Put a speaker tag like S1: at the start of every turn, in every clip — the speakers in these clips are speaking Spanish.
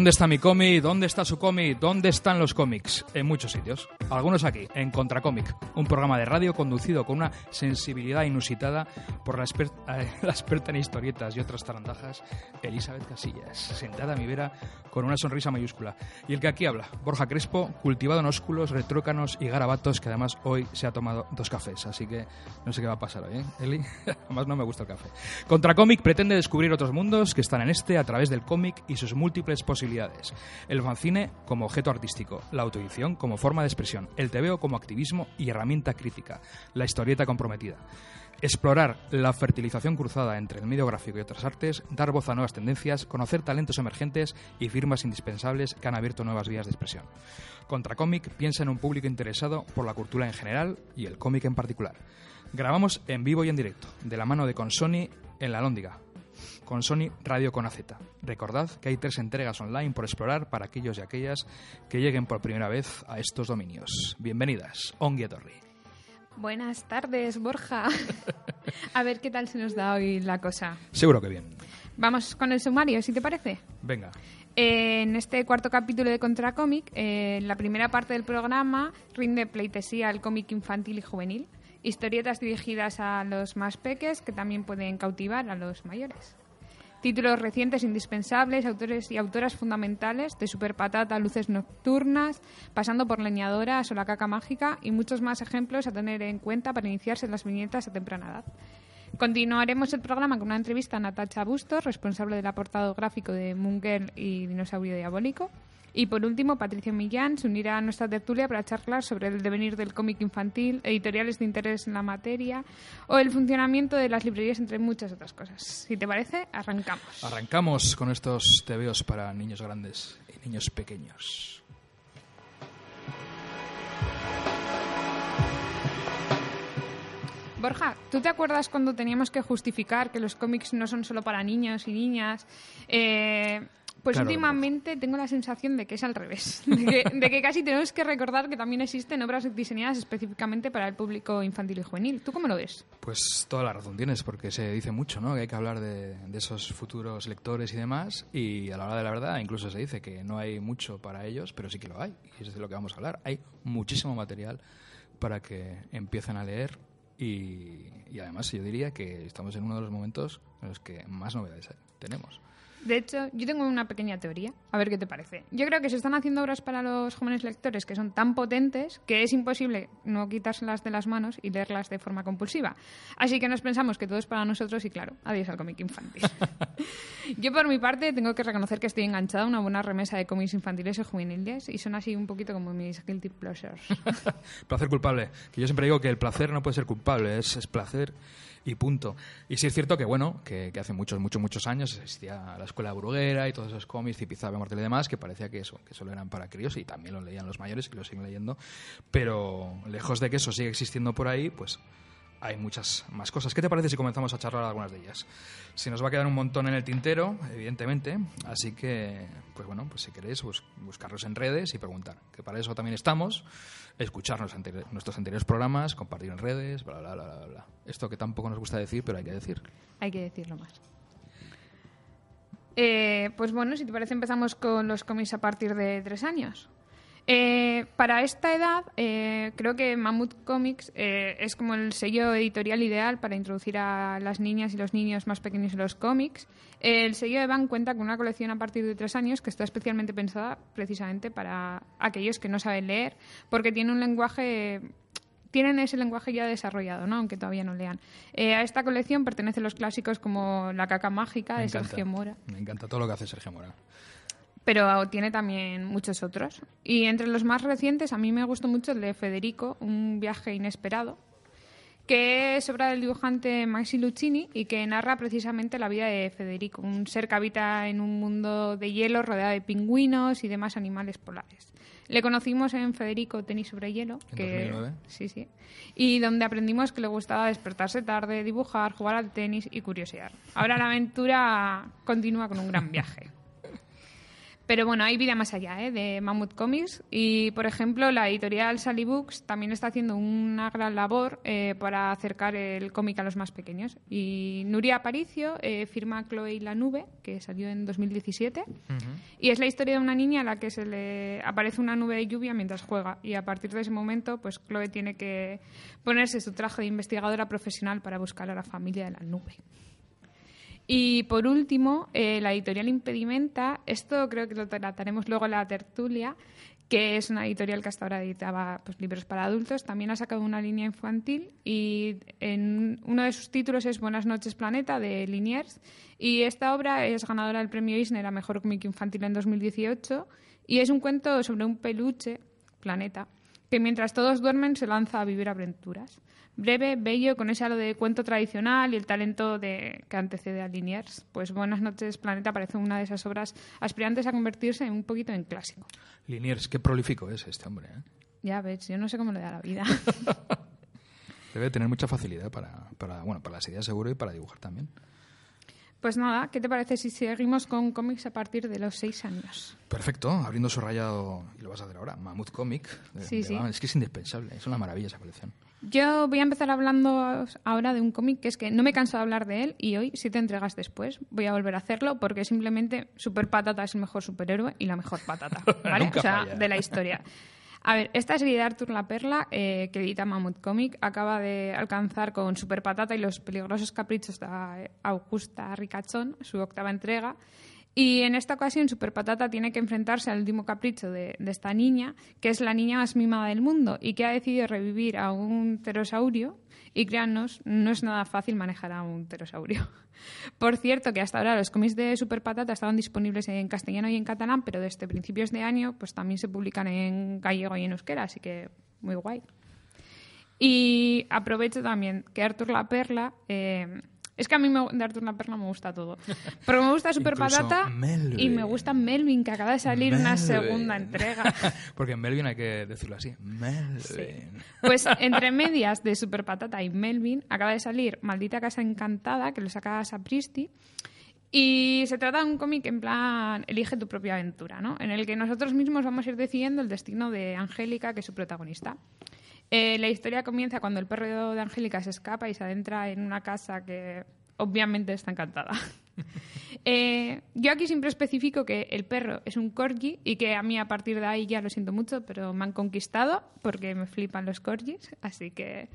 S1: ¿Dónde está mi cómic? ¿Dónde está
S2: su cómic? ¿Dónde están los cómics? En muchos sitios. Algunos aquí, en Contracómic, un programa de radio conducido con una sensibilidad inusitada por la, exper- eh, experta en historietas y otras tarandajas, Elizabeth Casillas, sentada a mi vera con una sonrisa mayúscula. Y el que aquí habla, Borja Crespo, cultivado en ósculos, retrócanos y garabatos, que además hoy se ha tomado dos cafés, así que no sé qué va a pasar hoy, ¿eh, Eli? además no me gusta el café. Contracómic pretende descubrir otros mundos que están en este a través del cómic y sus múltiples posibilidades. El fanzine como objeto artístico, la autoedición como forma de expresión, el tebeo como activismo y herramienta crítica, la historieta comprometida. Explorar la fertilización cruzada entre el medio gráfico y otras artes, dar voz a nuevas tendencias, conocer talentos emergentes y firmas indispensables que han abierto nuevas vías de expresión. Contracómic piensa en un público interesado por la cultura en general y el cómic en particular. Grabamos en vivo y en directo, de la mano de Consoni en la Lóndiga, con Sony Radio con AZ. Recordad que hay tres entregas online por explorar para aquellos y aquellas que lleguen por primera vez a estos dominios. Bienvenidas, Ongi Etorri.
S3: Buenas tardes, Borja. A ver qué tal se nos da hoy la cosa.
S2: Seguro que bien.
S3: Vamos con el sumario, si te parece.
S2: Venga.
S3: Eh, En este cuarto capítulo de Contracómic, eh, en la primera parte del programa rinde pleitesía al cómic infantil y juvenil. Historietas dirigidas a los más peques que también pueden cautivar a los mayores. Títulos recientes indispensables, autores y autoras fundamentales, de Super Patata a Luces Nocturnas, pasando por Leñadoras o La Caca Mágica y muchos más ejemplos a tener en cuenta para iniciarse en las viñetas a temprana edad. Continuaremos el programa con una entrevista a Natacha Bustos, responsable del apartado gráfico de Munger y Dinosaurio Diabólico. Y por último, Patricia Millán se unirá a nuestra tertulia para charlar sobre el devenir del cómic infantil, editoriales de interés en la materia o el funcionamiento de las librerías, entre muchas otras cosas. Si te parece, arrancamos.
S2: Arrancamos con estos tebeos para niños grandes y niños pequeños.
S3: Borja, ¿tú te acuerdas cuando teníamos que justificar que los cómics no son solo para niños y niñas? Eh, pues
S2: Claro,
S3: últimamente tengo la sensación de que es al revés, de que, de que casi tenemos que recordar que también existen obras diseñadas específicamente para el público infantil y juvenil. ¿Tú cómo lo ves?
S2: Pues toda la razón tienes, porque se dice mucho, ¿no? Que hay que hablar de, de esos futuros lectores y demás, y a la hora de la verdad incluso se dice que no hay mucho para ellos, pero sí que lo hay, y es de lo que vamos a hablar. Hay muchísimo material para que empiecen a leer, y, y además yo diría que estamos en uno de los momentos en los que más novedades tenemos.
S3: De hecho, yo tengo una pequeña teoría, a ver qué te parece. Yo creo que se están haciendo obras para los jóvenes lectores que son tan potentes que es imposible no quitárselas de las manos y leerlas de forma compulsiva. Así que nos pensamos que todo es para nosotros y claro, adiós al cómic infantil. yo por mi parte tengo que reconocer que estoy enganchada a una buena remesa de cómics infantiles y juveniles y son así un poquito como mis guilty pleasures.
S2: placer culpable. Que yo siempre digo que el placer no puede ser culpable, es, es placer y punto. Y sí es cierto que, bueno, que, hace muchos, muchos, muchos años existía la escuela bruguera y todos esos cómics, Zipizape, Martel y demás, que parecía que eso, que solo eran para críos y también lo leían los mayores y lo siguen leyendo. Pero lejos de que eso siga existiendo por ahí, pues hay muchas más cosas. ¿Qué te parece si comenzamos a charlar algunas de ellas? Se nos va a quedar un montón en el tintero, evidentemente, así que, pues bueno, pues si queréis, bus- buscarlos en redes y preguntar, que para eso también estamos, anteri- nuestros anteriores programas, compartir en redes, bla, bla, bla, bla, bla. Esto que tampoco nos gusta decir, pero hay que decir.
S3: Hay que decirlo más. Eh, pues bueno, si te parece empezamos con los cómics a partir de tres años. Eh, para esta edad, eh, creo que Mammoth Comics eh, es como el sello editorial ideal para introducir a las niñas y los niños más pequeños en los cómics. El sello de Van cuenta con una colección a partir de tres años que está especialmente pensada precisamente para aquellos que no saben leer, porque tiene un lenguaje tienen ese lenguaje ya desarrollado, ¿no? aunque todavía no lean. Eh, a esta colección pertenecen los clásicos como La caca mágica
S2: Me
S3: de
S2: encanta.
S3: Sergio Mora,
S2: Me encanta todo lo que hace Sergio Mora.
S3: Pero tiene también muchos otros. Y entre los más recientes, a mí me gustó mucho el de Federico, Un viaje inesperado, que es obra del dibujante Maxi Luccini y que narra precisamente la vida de Federico, un ser que habita en un mundo de hielo rodeado de pingüinos y demás animales polares. Le conocimos en Federico Tenis sobre hielo,
S2: En
S3: que
S2: 2009.
S3: sí, sí, y donde aprendimos que le gustaba despertarse tarde, dibujar, jugar al tenis y curiosear. Ahora la aventura continúa con un gran viaje. Pero bueno, hay vida más allá ¿eh? de Mammoth Comics y, por ejemplo, la editorial Sally Books también está haciendo una gran labor eh, para acercar el cómic a los más pequeños. Y Nuria Aparicio eh, firma Chloe y la nube, que salió en 2017, y es la historia de una niña a la que se le aparece una nube de lluvia mientras juega y a partir de ese momento, pues Chloe tiene que ponerse su traje de investigadora profesional para buscar a la familia de la nube. Y por último, eh, la editorial Impedimenta, esto creo que lo trataremos luego en la tertulia, que es una editorial que hasta ahora editaba pues, libros para adultos, también ha sacado una línea infantil y en uno de sus títulos es Buenas noches Planeta de Liniers y esta obra es ganadora del premio Eisner a Mejor Cómic Infantil en 2018 y es un cuento sobre un peluche, Planeta, que mientras todos duermen se lanza a vivir aventuras. Breve, bello, con ese halo de cuento tradicional y el talento de, que antecede a Liniers. Pues Buenas noches, Planeta parece una de esas obras aspirantes a convertirse en un poquito en clásico.
S2: Liniers, qué prolífico es este hombre. ¿eh?
S3: Ya ves, yo no sé cómo le da la vida.
S2: Debe tener mucha facilidad para, para, bueno, para las ideas seguro y para dibujar también.
S3: Pues nada, ¿qué te parece si seguimos con cómics a partir de los seis años?
S2: Perfecto, abriendo su rayado, y lo vas a hacer ahora, Mammoth Comic. de-
S3: Sí,
S2: de
S3: sí.
S2: Es que es indispensable, es una maravilla esa colección.
S3: Yo voy a empezar hablando ahora de un cómic que es que no me canso de hablar de él y hoy, siete entregas después, voy a volver a hacerlo porque simplemente Super Patata es el mejor superhéroe y la mejor patata, ¿vale? O sea,
S2: falla.
S3: de la historia. A ver, esta serie de Arthur La Perla, eh, que edita Mammoth Comic, acaba de alcanzar con Super Patata y los peligrosos caprichos de Augusta Ricachón, su octava entrega. Y en esta ocasión Super Patata tiene que enfrentarse al último capricho de, esta niña, que es la niña más mimada del mundo y que ha decidido revivir a un pterosaurio. Y créannos, no es nada fácil manejar a un pterosaurio. Por cierto, que hasta ahora los cómics de Super Patata estaban disponibles en castellano y en catalán, pero desde principios de año pues también se publican en gallego y en euskera, así que muy guay. Y aprovecho también que Arthur la Perla. eh, es que a mí me- de Arthur la Perla me gusta todo. Pero me gusta Super Patata
S2: Melvin.
S3: y me gusta Melvin, que acaba de salir una segunda entrega.
S2: Porque en Melvin hay que decirlo así. Melvin.
S3: Pues entre medias de Super Patata y Melvin acaba de salir Maldita Casa Encantada, que lo saca Sapristi. Y se trata de un cómic en plan elige tu propia aventura, ¿no? En el que nosotros mismos vamos a ir decidiendo el destino de Angélica, que es su protagonista. Eh, la historia comienza cuando el perro de Angélica se escapa y se adentra en una casa que obviamente está encantada. Eh, yo aquí siempre especifico que el perro es un corgi y que a mí a partir de ahí ya lo siento mucho, pero me han conquistado porque me flipan los corgis, así que...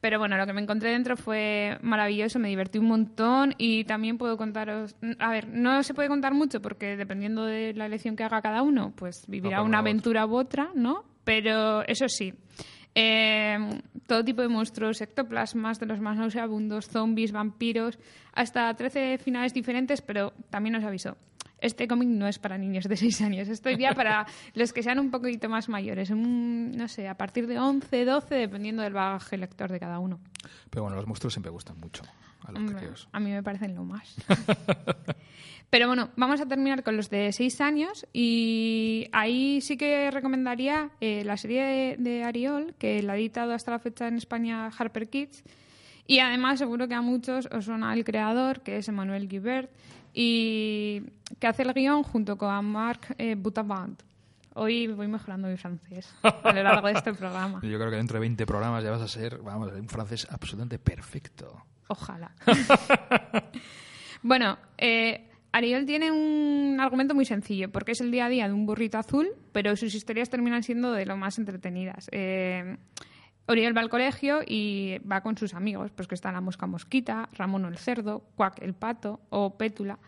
S3: Pero bueno, lo que me encontré dentro fue maravilloso, me divertí un montón y también puedo contaros... A ver, no se puede contar mucho porque dependiendo de la elección que haga cada uno, pues vivirá una aventura u otra, ¿no? Pero eso sí, eh, todo tipo de monstruos, ectoplasmas, de los más nauseabundos, zombies, vampiros, hasta 13 finales diferentes, pero también os aviso. Este cómic no es para niños de 6 años, esto iría para los que sean un poquito más mayores, un- no sé, a partir de 11, 12, dependiendo del bagaje lector de cada uno.
S2: Pero bueno, los monstruos siempre gustan mucho a los
S3: a mí me parecen lo más. Pero bueno, vamos a terminar con los de 6 años y ahí sí que recomendaría eh, la serie de, de Ariol, que la ha editado hasta la fecha en España Harper Kids. Y además seguro que a muchos os suena el creador, que es Emmanuel Guibert, y que hace el guion junto con Marc eh. Hoy voy mejorando mi francés a lo largo de este programa.
S2: Yo creo que dentro de 20 programas ya vas a ser, vamos, un francés absolutamente perfecto.
S3: Ojalá. bueno, eh, Ariel tiene un argumento muy sencillo, porque es el día a día de un burrito azul, pero sus historias terminan siendo de lo más entretenidas. Eh, Oriel va al colegio y va con sus amigos, pues que están la mosca mosquita, Ramón el cerdo, Cuac el pato o Pétula.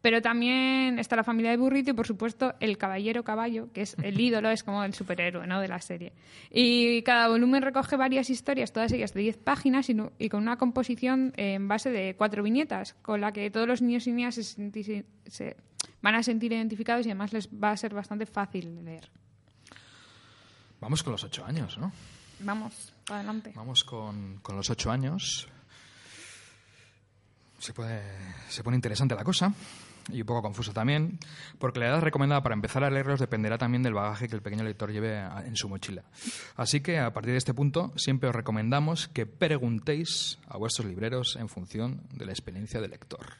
S3: Pero también está la familia de Burrito y, por supuesto, el caballero caballo, que es el ídolo, es como el superhéroe ¿no? de la serie. Y cada volumen recoge varias historias, todas ellas de 10 páginas y, no- y con una composición en base de cuatro viñetas, con la que todos los niños y niñas se, se van a sentir identificados y además les va a ser bastante fácil de leer.
S2: Vamos con los ocho años, ¿no?
S3: Vamos, adelante.
S2: Vamos con, con los ocho años. Se, pone interesante la cosa y un poco confusa también, porque la edad recomendada para empezar a leerlos dependerá también del bagaje que el pequeño lector lleve en su mochila. Así que a partir de este punto siempre os recomendamos que preguntéis a vuestros libreros en función de la experiencia del lector.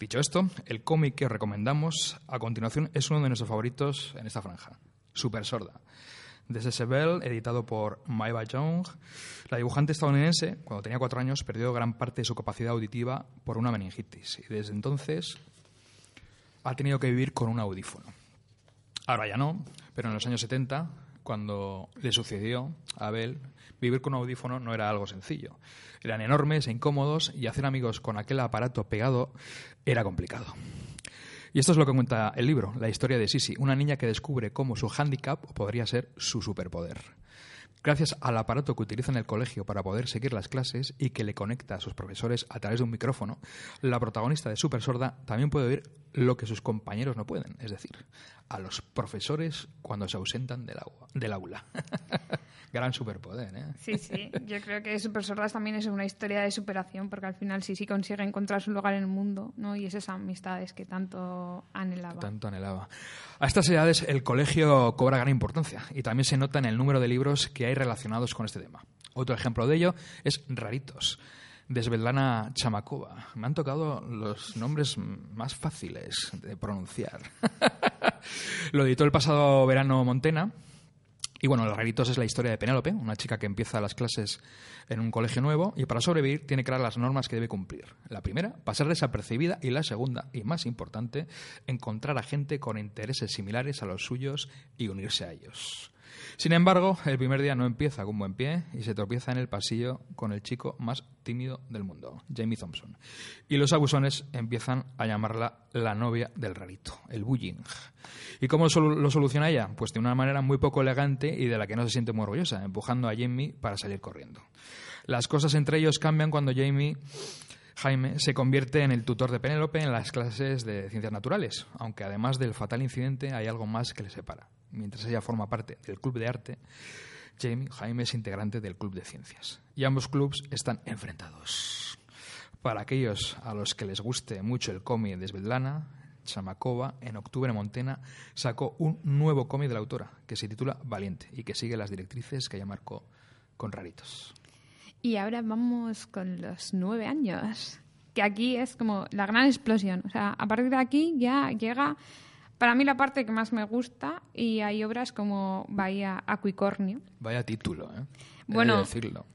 S2: Dicho esto, el cómic que os recomendamos a continuación es uno de nuestros favoritos en esta franja, Super Sorda. Desde Sebel, editado por Maiva Young, la dibujante estadounidense, cuando tenía cuatro años, perdió gran parte de su capacidad auditiva por una meningitis y desde entonces ha tenido que vivir con un audífono. Ahora ya no, pero en los años 70, cuando le sucedió a Abel, vivir con un audífono no era algo sencillo. Eran enormes e incómodos y hacer amigos con aquel aparato pegado era complicado. Y esto es lo que cuenta el libro, la historia de Sisi, una niña que descubre cómo su hándicap podría ser su superpoder. Gracias al aparato que utiliza en el colegio para poder seguir las clases y que le conecta a sus profesores a través de un micrófono, la protagonista de Super Sorda también puede oír lo que sus compañeros no pueden, es decir, a los profesores cuando se ausentan del, agua, del aula. Gran superpoder, ¿eh?
S3: Sí, sí. Yo creo que Super Sordas también es una historia de superación, porque al final sí sí consigue encontrar su lugar en el mundo, ¿no? Y esas amistades que tanto anhelaba.
S2: Tanto anhelaba. A estas edades el colegio cobra gran importancia y también se nota en el número de libros que hay relacionados con este tema. Otro ejemplo de ello es Raritos, de Svetlana. Me han tocado los nombres más fáciles de pronunciar. Lo editó el pasado verano Montena. Y bueno, Los Raritos es la historia de Penélope, una chica que empieza las clases en un colegio nuevo y para sobrevivir tiene que dar las normas que debe cumplir. La primera, pasar desapercibida y la segunda, y más importante, encontrar a gente con intereses similares a los suyos y unirse a ellos. Sin embargo, el primer día no empieza con buen pie y se tropieza en el pasillo con el chico más tímido del mundo, Jamie Thompson. Y los abusones empiezan a llamarla la novia del rarito, el bullying. ¿Y cómo lo soluciona ella? Pues de una manera muy poco elegante y de la que no se siente muy orgullosa, empujando a Jamie para salir corriendo. Las cosas entre ellos cambian cuando Jamie Jaime se convierte en el tutor de Penélope en las clases de ciencias naturales, aunque además del fatal incidente hay algo más que les separa. Mientras ella forma parte del club de arte, Jamie Jaime es integrante del club de ciencias. Y ambos clubs están enfrentados. Para aquellos a los que les guste mucho el cómic de Svetlana, Chamakova, en octubre en Montena, sacó un nuevo cómic de la autora que se titula Valiente y que sigue las directrices que ella marcó con Raritos.
S3: Y ahora vamos con los nueve años, que aquí es como la gran explosión. O sea, a partir de aquí ya llega, para mí, la parte que más me gusta y hay obras como Bahía Aquicornio.
S2: Vaya título, ¿eh? He de
S3: Bueno,
S2: decirlo.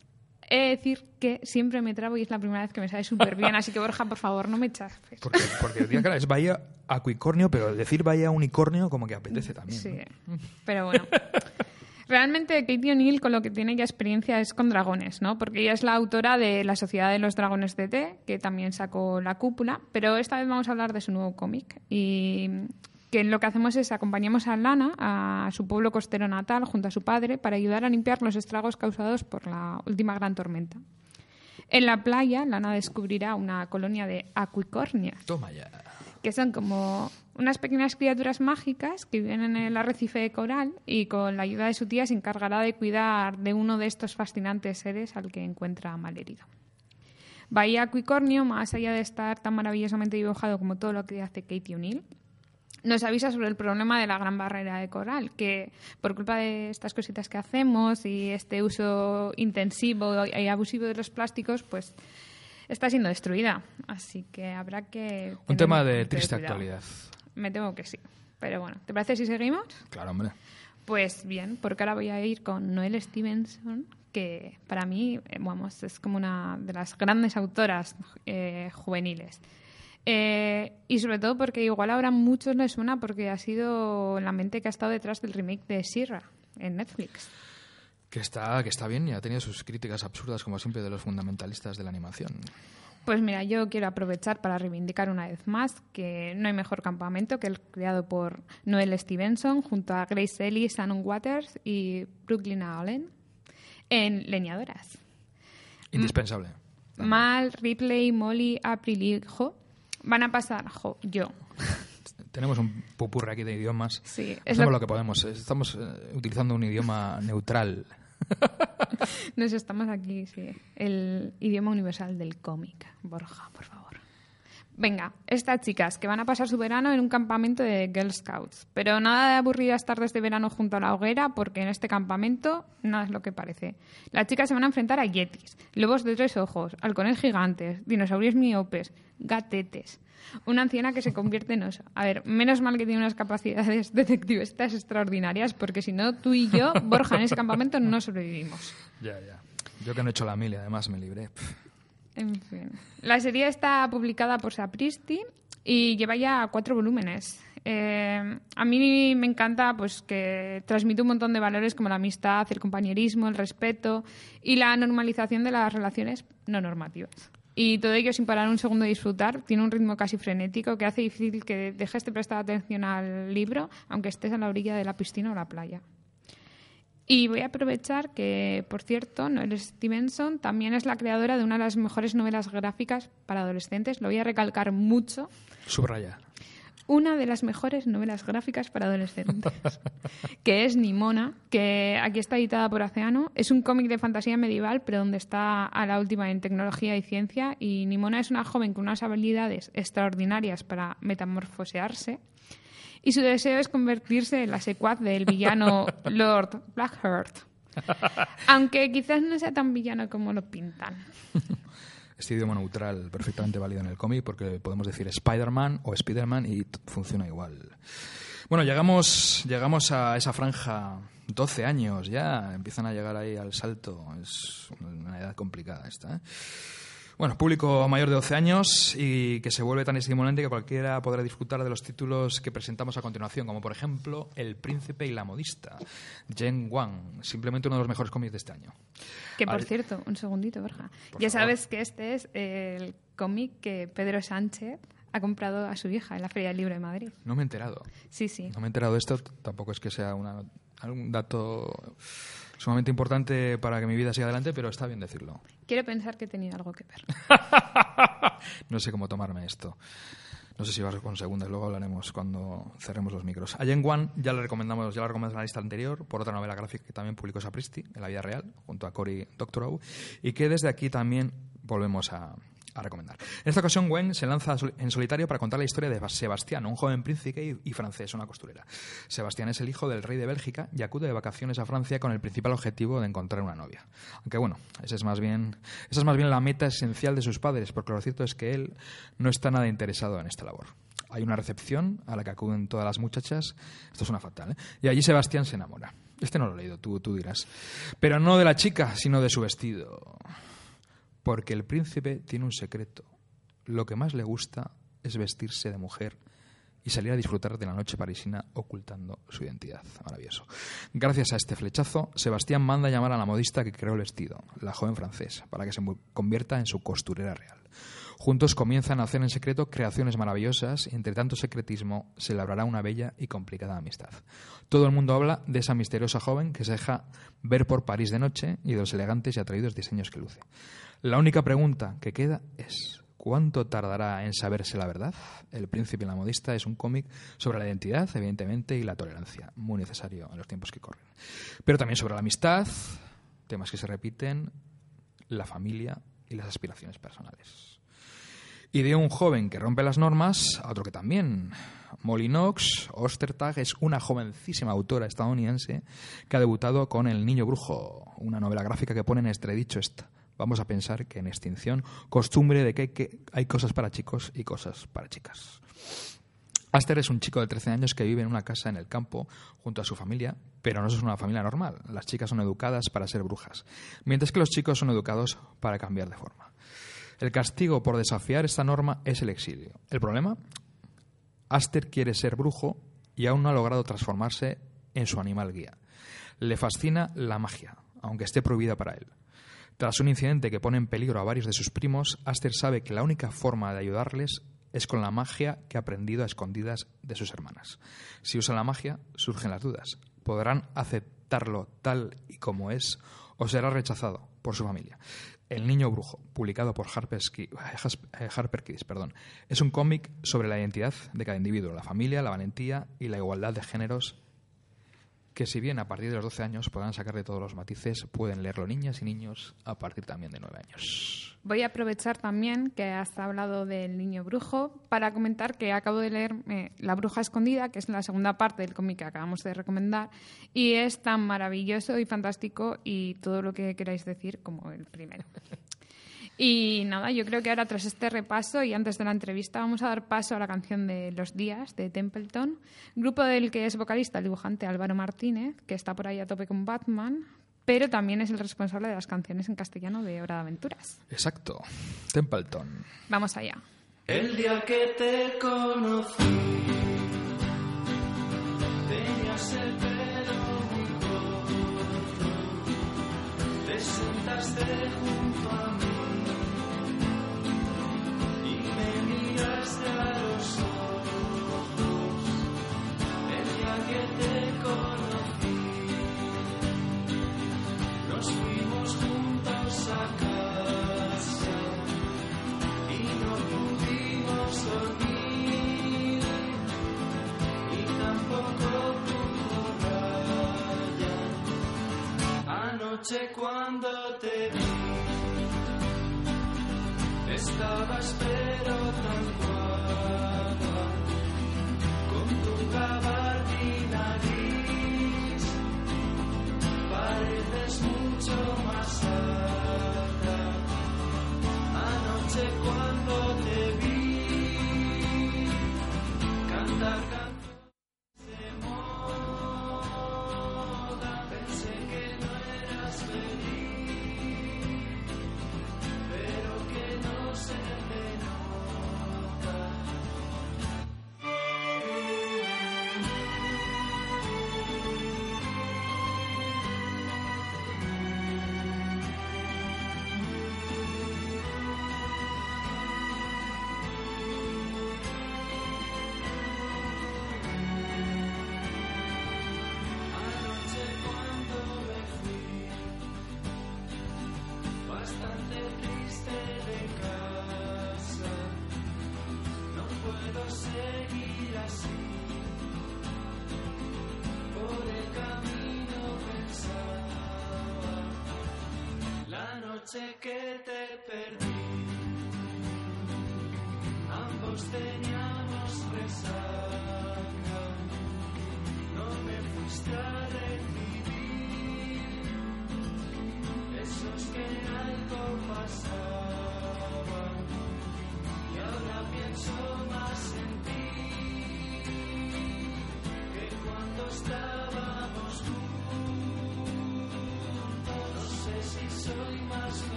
S3: He de decir que siempre me trabo y es la primera vez que me sale súper bien, así que Borja, por favor, no me chafes.
S2: Porque, porque claro, es Bahía Aquicornio, pero decir Bahía Unicornio como que apetece también.
S3: Sí,
S2: ¿no?
S3: pero bueno. Realmente Katie O'Neill con lo que tiene ya experiencia es con dragones, ¿no? Porque ella es la autora de La Sociedad de los Dragones de Té, que también sacó La Cúpula, pero esta vez vamos a hablar de su nuevo cómic. Y que lo que hacemos es acompañamos a Lana a su pueblo costero natal junto a su padre para ayudar a limpiar los estragos causados por la última gran tormenta. En la playa, Lana descubrirá una colonia de aquicornios,
S2: Toma ya.
S3: que son como unas pequeñas criaturas mágicas que viven en el arrecife de coral y con la ayuda de su tía se encargará de cuidar de uno de estos fascinantes seres al que encuentra malherido. Bahía Aquicornio, más allá de estar tan maravillosamente dibujado como todo lo que hace Katie O'Neill, nos avisa sobre el problema de la gran barrera de coral, que por culpa de estas cositas que hacemos y este uso intensivo y abusivo de los plásticos, pues está siendo destruida. Así que habrá que...
S2: Un tema de triste actualidad.
S3: Me temo que sí. Pero bueno, ¿te parece si seguimos?
S2: Claro, hombre.
S3: Pues bien, porque ahora voy a ir con Noel Stevenson, que para mí, eh, vamos, es como una de las grandes autoras eh, juveniles. Eh, y sobre todo porque igual ahora a muchos les suena porque ha sido la mente que ha estado detrás del remake de Sierra en Netflix.
S2: Que está, que está bien y ha tenido sus críticas absurdas, como siempre, de los fundamentalistas de la animación.
S3: Pues mira, yo quiero aprovechar para reivindicar una vez más que no hay mejor campamento que el creado por Noel Stevenson junto a Grace Ellis, Shannon Waters y Brooklyn Allen en Leñadoras.
S2: Indispensable.
S3: Mal, Ripley, Molly, April y Jo van a pasar, Jo, yo.
S2: Tenemos un pupurre aquí de idiomas.
S3: Sí, es
S2: Hacemos
S3: lo-
S2: lo... que podemos. Estamos eh, utilizando un idioma neutral.
S3: Nos estamos aquí, sí. El idioma universal del cómic. Borja, por favor. Venga, estas chicas que van a pasar su verano en un campamento de Girl Scouts. Pero nada de aburridas tardes de verano junto a la hoguera, porque en este campamento nada es lo que parece. Las chicas se van a enfrentar a yetis, lobos de tres ojos, halcones gigantes, dinosaurios miopes, gatetes. Una anciana que se convierte en oso. A ver, menos mal que tiene unas capacidades detectivistas extraordinarias, porque si no, tú y yo, Borja, en ese campamento no sobrevivimos.
S2: Ya, ya. Yo que no he hecho la mil y además me libré.
S3: En fin. La serie está publicada por Sapristi y lleva ya cuatro volúmenes. Eh, a mí me encanta pues que transmite un montón de valores como la amistad, el compañerismo, el respeto y la normalización de las relaciones no normativas. Y todo ello sin parar un segundo de disfrutar. Tiene un ritmo casi frenético que hace difícil que dejes de prestar atención al libro, aunque estés a la orilla de la piscina o la playa. Y voy a aprovechar que, por cierto, Noel Stevenson también es la creadora de una de las mejores novelas gráficas para adolescentes. Lo voy a recalcar mucho.
S2: Subraya.
S3: Una de las mejores novelas gráficas para adolescentes, que es Nimona, que aquí está editada por Océano. Es un cómic de fantasía medieval, pero donde está a la última en tecnología y ciencia. Y Nimona es una joven con unas habilidades extraordinarias para metamorfosearse. Y su deseo es convertirse en la secuaz del villano Lord Blackheart. Aunque quizás no sea tan villano como lo pintan.
S2: Este idioma neutral perfectamente válido en el cómic porque podemos decir Spider-Man o Spider-Man y funciona igual. Bueno, llegamos, llegamos a esa franja, 12 años ya, empiezan a llegar ahí al salto. Es una edad complicada esta. ¿eh? Bueno, público mayor de 12 años y que se vuelve tan estimulante que cualquiera podrá disfrutar de los títulos que presentamos a continuación, como por ejemplo El Príncipe y la Modista, Jen Wang, simplemente uno de los mejores cómics de este año.
S3: Que por
S2: Al-
S3: cierto, un segundito, Borja.
S2: Por
S3: ya
S2: favor.
S3: sabes que este es el cómic que Pedro Sánchez ha comprado a su hija en la Feria del Libro de Madrid.
S2: No me he enterado.
S3: Sí, sí.
S2: No me he enterado de esto, tampoco es que sea una, algún dato sumamente importante para que mi vida siga adelante, pero está bien decirlo.
S3: Quiero pensar que he tenido algo que ver.
S2: No sé cómo tomarme esto. No sé si vas con segundas, luego hablaremos cuando cerremos los micros. A Jen Wan ya la recomendamos, ya la recomendamos en la lista anterior por otra novela gráfica que también publicó Sapristi en la vida real, junto a Cory Doctorow, y que desde aquí también volvemos a, a recomendar. En esta ocasión, Gwen se lanza en solitario para contar la historia de Sebastián, un joven príncipe y, francés, una costurera. Sebastián es el hijo del rey de Bélgica y acude de vacaciones a Francia con el principal objetivo de encontrar una novia. Aunque bueno, ese es más bien, esa es más bien la meta esencial de sus padres, porque lo cierto es que él no está nada interesado en esta labor. Hay una recepción a la que acuden todas las muchachas. Esto suena fatal, ¿eh? Y allí Sebastián se enamora. Este no lo he leído, tú, tú dirás. Pero no de la chica, sino de su vestido. Porque el príncipe tiene un secreto. Lo que más le gusta es vestirse de mujer y salir a disfrutar de la noche parisina ocultando su identidad. Maravilloso. Gracias a este flechazo, Sebastián manda llamar a la modista que creó el vestido, la joven francesa, para que se convierta en su costurera real. Juntos comienzan a hacer en secreto creaciones maravillosas y entre tanto secretismo se labrará una bella y complicada amistad. Todo el mundo habla de esa misteriosa joven que se deja ver por París de noche y de los elegantes y atrevidos diseños que luce. La única pregunta que queda es ¿cuánto tardará en saberse la verdad? El príncipe y la modista es un cómic sobre la identidad, evidentemente, y la tolerancia, muy necesario en los tiempos que corren. Pero también sobre la amistad, temas que se repiten, la familia y las aspiraciones personales. Y de un joven que rompe las normas a otro que también. Molly Knox Ostertag es una jovencísima autora estadounidense que ha debutado con El Niño Brujo, una novela gráfica que pone en entredicho esta. Vamos a pensar que en extinción, costumbre de que hay, que hay cosas para chicos y cosas para chicas. Aster es un chico de 13 años que vive en una casa en el campo junto a su familia, pero no es una familia normal. Las chicas son educadas para ser brujas, mientras que los chicos son educados para cambiar de forma. El castigo por desafiar esta norma es el exilio. ¿El problema? Aster quiere ser brujo y aún no ha logrado transformarse en su animal guía. Le fascina la magia, aunque esté prohibida para él. Tras un incidente que pone en peligro a varios de sus primos, Aster sabe que la única forma de ayudarles es con la magia que ha aprendido a escondidas de sus hermanas. Si usan la magia, surgen las dudas. ¿Podrán aceptarlo tal y como es o será rechazado por su familia? El niño brujo, publicado por Ki- eh, Harper Kids, perdón, es un cómic sobre la identidad de cada individuo, la familia, la valentía y la igualdad de géneros que si bien a partir de los 12 años podrán sacarle todos los matices, pueden leerlo niñas y niños a partir también de 9 años.
S3: Voy a aprovechar también que has hablado del niño brujo para comentar que acabo de leer eh, La bruja escondida, que es la segunda parte del cómic que acabamos de recomendar, y es tan maravilloso y fantástico y todo lo que queráis decir como el primero. Y nada, yo creo que ahora tras este repaso y antes de la entrevista vamos a dar paso a la canción de Los Días de Templeton, grupo del que es vocalista el dibujante Álvaro Martínez, que está por ahí a tope con Batman, pero también es el responsable de las canciones en castellano de Hora de Aventuras.
S2: Exacto. Templeton.
S3: Vamos allá.
S4: El día que te conocí, tenías el pelo muy corto, te sentaste junto a mí cuando te vi estabas pero tan guapa con tu gabardina gris. Pareces mucho más alta. Anoche cuando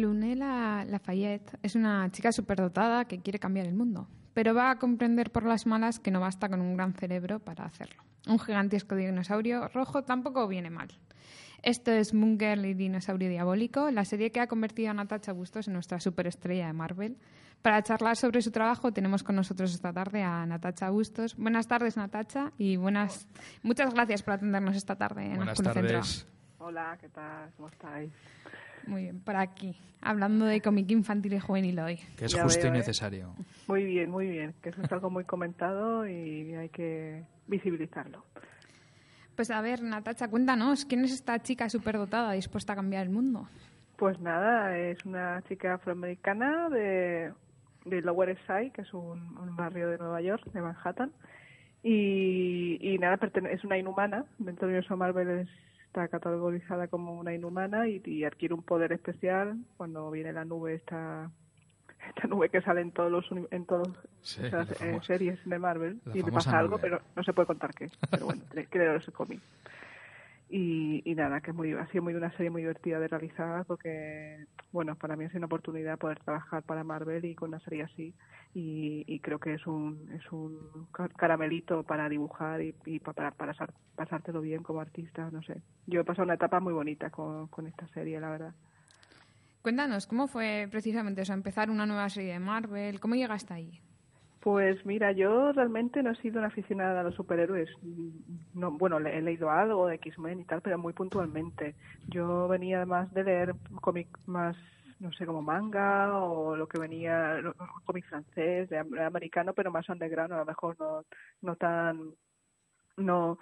S3: Lunela Lafayette es una chica superdotada que quiere cambiar el mundo, pero va a comprender por las malas que no basta con un gran cerebro para hacerlo. Un gigantesco dinosaurio rojo tampoco viene mal. Esto es Moon Girl y Dinosaurio Diabólico, la serie que ha convertido a Natasha Bustos en nuestra superestrella de Marvel. Para charlar sobre su trabajo tenemos con nosotros esta tarde a Natasha Bustos. Buenas tardes, Natasha, y buenas, muchas gracias por atendernos esta tarde en
S2: Buenas
S3: Oscuro Centro.
S2: tardes.
S5: Hola, ¿qué tal? ¿Cómo estáis?
S3: Muy bien, por aquí, hablando de cómic infantil y juvenil hoy.
S2: Que es
S5: Ya
S2: justo
S5: veo,
S2: y
S5: ¿eh?
S2: necesario.
S5: Muy bien, muy bien. Que eso es algo muy comentado y hay que visibilizarlo.
S3: Pues a ver, Natacha, cuéntanos, ¿quién es esta chica superdotada dispuesta a cambiar el mundo?
S5: Pues nada, es una chica afroamericana de, de Lower East Side, que es un, un barrio de Nueva York, de Manhattan. Y, y nada, es una inhumana. Dentro universo Marvel es- está categorizada como una inhumana y, y adquiere un poder especial cuando viene la nube esta esta nube que sale en todos los en todos
S2: Sí,
S5: eh, series de Marvel
S2: la
S5: y le pasa algo
S2: nube.
S5: pero no se puede contar qué pero bueno tenéis que ese cómic y, y nada, que es muy, ha sido muy una serie muy divertida de realizar porque, bueno, para mí es una oportunidad poder trabajar para Marvel y con una serie así y, creo que es un, es un ca- caramelito para dibujar y, y pa- para, para pasar- pasártelo bien como artista, no sé. Yo he pasado una etapa muy bonita con, con esta serie, la verdad.
S3: Cuéntanos, ¿cómo fue precisamente eso, empezar una nueva serie de Marvel? ¿Cómo llegaste ahí?
S5: Pues mira, yo realmente no he sido una aficionada a los superhéroes. No, bueno, he leído algo de X-Men y tal, pero muy puntualmente. Yo venía más de leer cómic más, no sé, como manga o lo que venía, cómic francés, de, am- americano, pero más underground, a lo mejor no, no tan, no,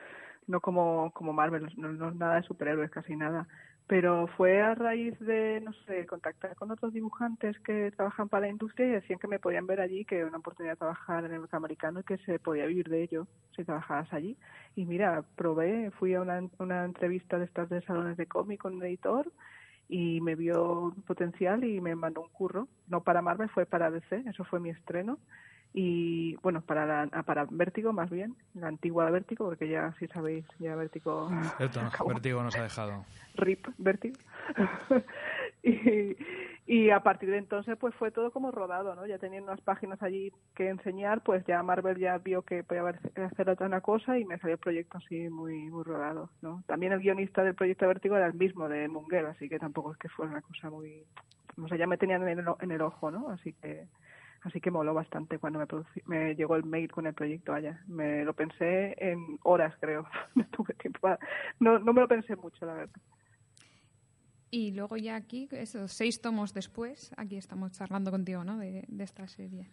S5: no como, como Marvel, no, no nada de superhéroes, casi nada. Pero fue a raíz de, no sé, contactar con otros dibujantes que trabajan para la industria y decían que me podían ver allí, que era una oportunidad de trabajar en el mercado americano y que se podía vivir de ello si trabajaras allí. Y mira, probé, fui a una, una entrevista de estas de salones de cómic con un editor y me vio potencial y me mandó un curro. No para Marvel, fue para DC, eso fue mi estreno. Y bueno, para, la, ah, para Vértigo más bien, la antigua Vértigo, porque ya, si sabéis, ya Vértigo
S2: Cierto,
S5: acabó.
S2: Vertigo nos ha dejado.
S5: RIP Vértigo. y, y a partir de entonces pues fue todo como rodado, ¿no? Ya teniendo unas páginas allí que enseñar, pues ya Marvel ya vio que podía hacer otra una cosa y me salió el proyecto así muy muy rodado, ¿no? También el guionista del proyecto Vértigo era el mismo de Munger, así que tampoco es que fuera una cosa muy... O sea, ya me tenían en el, en el ojo, ¿no? Así que así que moló bastante cuando me, me llegó el mail con el proyecto allá. Me lo pensé en horas, creo. no tuve tiempo para- No, no me lo pensé mucho, la verdad.
S3: Y luego ya aquí, esos seis tomos después, aquí estamos charlando contigo, ¿no? De, de esta serie.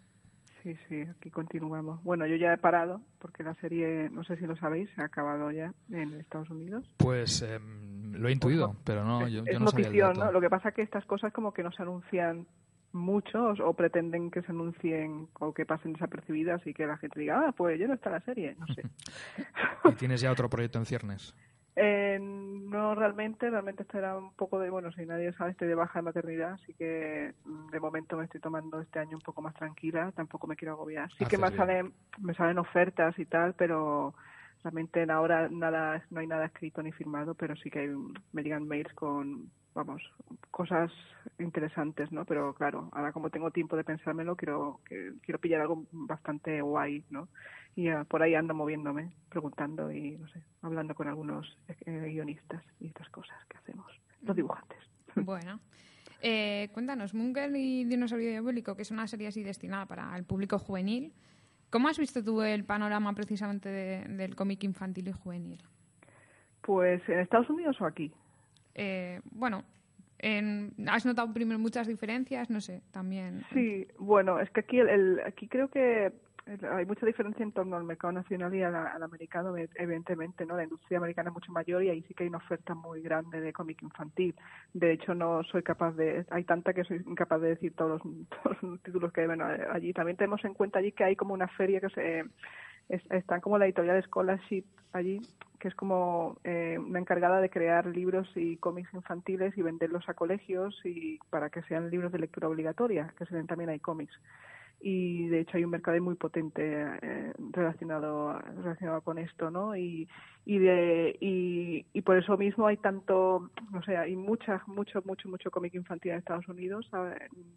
S5: Sí, sí, aquí continuamos. Bueno, yo ya he parado porque la serie, no sé si lo sabéis, se ha acabado ya en Estados Unidos.
S2: Pues em, lo he intuido, pero no, yo,
S5: es
S2: yo no sabía el
S5: notición,
S2: dato.
S5: ¿no? Lo que pasa es que estas cosas como que no se anuncian mucho o, pretenden que se anuncien o que pasen desapercibidas y que la gente diga, ah, pues ya no está la serie, no sé.
S2: ¿Y tienes ya otro proyecto en ciernes?
S5: Eh, no realmente, realmente esto era un poco de, bueno, si nadie sabe, estoy de baja de maternidad, así que mm, de momento me estoy tomando este año un poco más tranquila, tampoco me quiero agobiar. Sí que me
S2: bien.
S5: salen, me salen ofertas y tal, pero realmente en ahora nada, no hay nada escrito ni firmado, pero sí que hay, me llegan mails con, vamos, cosas interesantes, ¿no? Pero claro, ahora como tengo tiempo de pensármelo, quiero, quiero pillar algo bastante guay, ¿no? Y ah, por ahí ando moviéndome, preguntando y, no sé, hablando con algunos eh, guionistas y estas cosas que hacemos, los dibujantes.
S3: Bueno. Eh, cuéntanos, Munger y Dinosaurio Diabólico, que es una serie así destinada para el público juvenil. ¿Cómo has visto tú el panorama precisamente de- del cómic infantil y juvenil?
S5: Pues en Estados Unidos o aquí.
S3: Eh, bueno, en- ¿has notado primero muchas diferencias? No sé, también.
S5: Sí, bueno, es que aquí, el, el- aquí creo que hay mucha diferencia en torno al mercado nacional y al, americano, e- evidentemente, ¿no? La industria americana es mucho mayor y ahí sí que hay una oferta muy grande de cómic infantil. De hecho, no soy capaz de, hay tanta que soy incapaz de decir todos los, todos los títulos que ven allí. También tenemos en cuenta allí que hay como una feria que se, es- están como la editorial Scholarship allí, que es como eh, una encargada de crear libros y cómics infantiles y venderlos a colegios y para que sean libros de lectura obligatoria, que se ven también hay cómics. Y de hecho hay un mercado muy potente eh, relacionado relacionado con esto, ¿no? Y y de y, y por eso mismo hay tanto, no sé, hay mucha mucho mucho mucho cómic infantil en Estados Unidos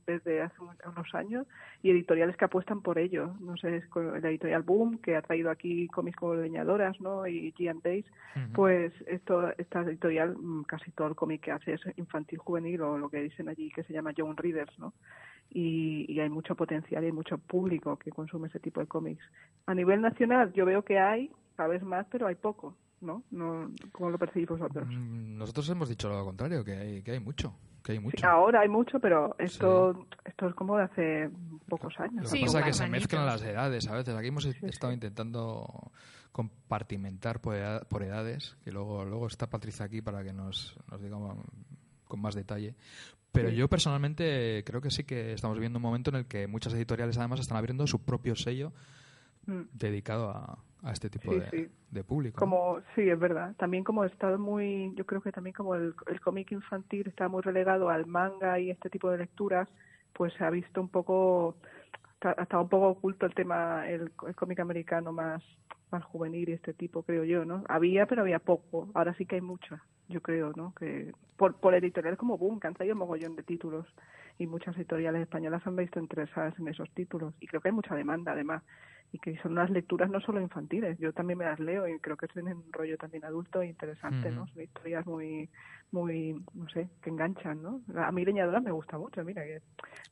S5: desde hace un- unos años y editoriales que apuestan por ello. No sé, es la editorial Boom, que ha traído aquí cómics como Leñadoras, ¿no? Y G Days, pues esto, esta editorial, mm, casi todo el cómic que hace es infantil juvenil o lo que dicen allí que se llama Young Readers, ¿no? Y, y hay mucho potencial y mucho público que consume ese tipo de cómics. A nivel nacional yo veo que hay cada vez más, pero hay poco, ¿no? no ¿Cómo lo percibís vosotros?
S2: Mm, Nosotros hemos dicho lo contrario, que hay, que hay mucho, que hay
S5: Sí,
S2: mucho.
S5: ahora hay mucho, pero esto, esto es como de hace pocos años.
S2: Lo que
S3: Sí,
S2: pasa es que se mezclan las edades a veces. Aquí hemos estado intentando compartimentar por, edad- por edades, que luego, luego está Patricia aquí para que nos, nos diga con más detalle. Pero yo personalmente creo que sí que estamos viviendo un momento en el que muchas editoriales además están abriendo su propio sello
S5: Mm.
S2: dedicado a, a este tipo
S5: Sí,
S2: de,
S5: sí.
S2: de público.
S5: sí, es verdad. También como estado muy, yo creo que también como el, el cómic infantil está muy relegado al manga y este tipo de lecturas, pues se ha visto un poco, está, estaba un poco oculto el tema, el, cómic americano más, más juvenil y este tipo, creo yo, ¿no? Había, pero había poco. Ahora sí que hay mucho, yo creo, ¿no? Que por, por editoriales como Boom, que han traído un mogollón de títulos y muchas editoriales españolas han visto interesadas en esos títulos y creo que hay mucha demanda además y que son unas lecturas no solo infantiles, yo también me las leo y creo que tienen un rollo también adulto e interesante, ¿no? Son historias muy, muy, no sé, que enganchan, ¿no? A mí Leñadora me gusta mucho, mira, que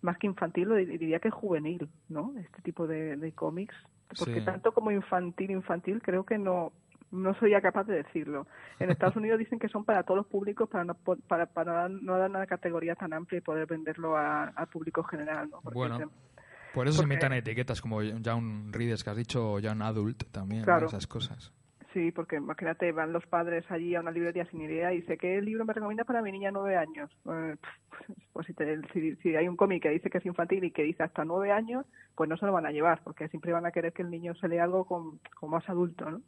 S5: más que infantil lo di- diría que juvenil, ¿no? Este tipo de, de cómics, porque
S2: Sí.
S5: tanto como infantil, infantil, creo que no no soy capaz de decirlo. En Estados Unidos dicen que son para todos los públicos, para no, para, para no dar una categoría tan amplia y poder venderlo a- al público general, ¿no? Porque
S2: Bueno, Por eso se
S5: porque-
S2: inventan etiquetas como Young Readers que has dicho Young Adult también, esas cosas.
S5: Sí, porque imagínate, van los padres allí a una librería sin idea y dice, ¿qué libro me recomienda para mi niña nueve años? Eh, pues si, te- si, si hay un cómic que dice que es infantil y que dice hasta nueve años, pues no se lo van a llevar, porque siempre van a querer que el niño se lea algo con, con más adulto, ¿no?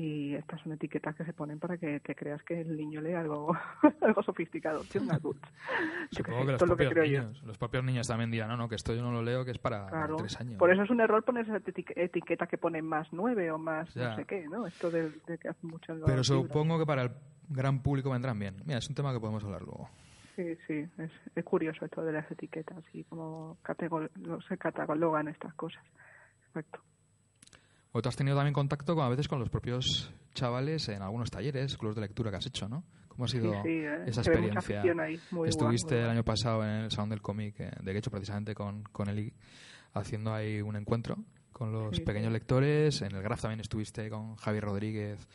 S5: Y estas son etiquetas que se ponen para que te creas que el niño lee algo, algo sofisticado, es un adulto.
S2: Supongo que los
S5: lo que
S2: propios,
S5: yo.
S2: niños, los propios niños también dirán, no, no, que esto yo no lo leo, que es para
S5: Claro.
S2: tres años.
S5: Por eso es un error poner esa eti- etiqueta que pone más nueve o más
S2: Ya.
S5: no sé qué, ¿no? Esto de, de que hace mucho
S2: Pero
S5: libros.
S2: supongo que para el gran público vendrán bien. Mira, es un tema que podemos hablar luego.
S5: Sí, sí, es, es curioso esto de las etiquetas y cómo se catalogan estas cosas. Exacto.
S2: O tú has tenido también contacto con, a veces con los propios chavales en algunos talleres, clubes de lectura que has hecho, ¿no? ¿Cómo ha sido
S5: Sí, sí, eh,
S2: esa experiencia?
S5: afición ahí, muy guay,
S2: Estuviste
S5: muy
S2: el año pasado en el Salón del Cómic eh, de Quecho, precisamente con, con Eli, haciendo ahí un encuentro con los
S5: Sí,
S2: pequeños lectores. En el Graf también estuviste con Javier Rodríguez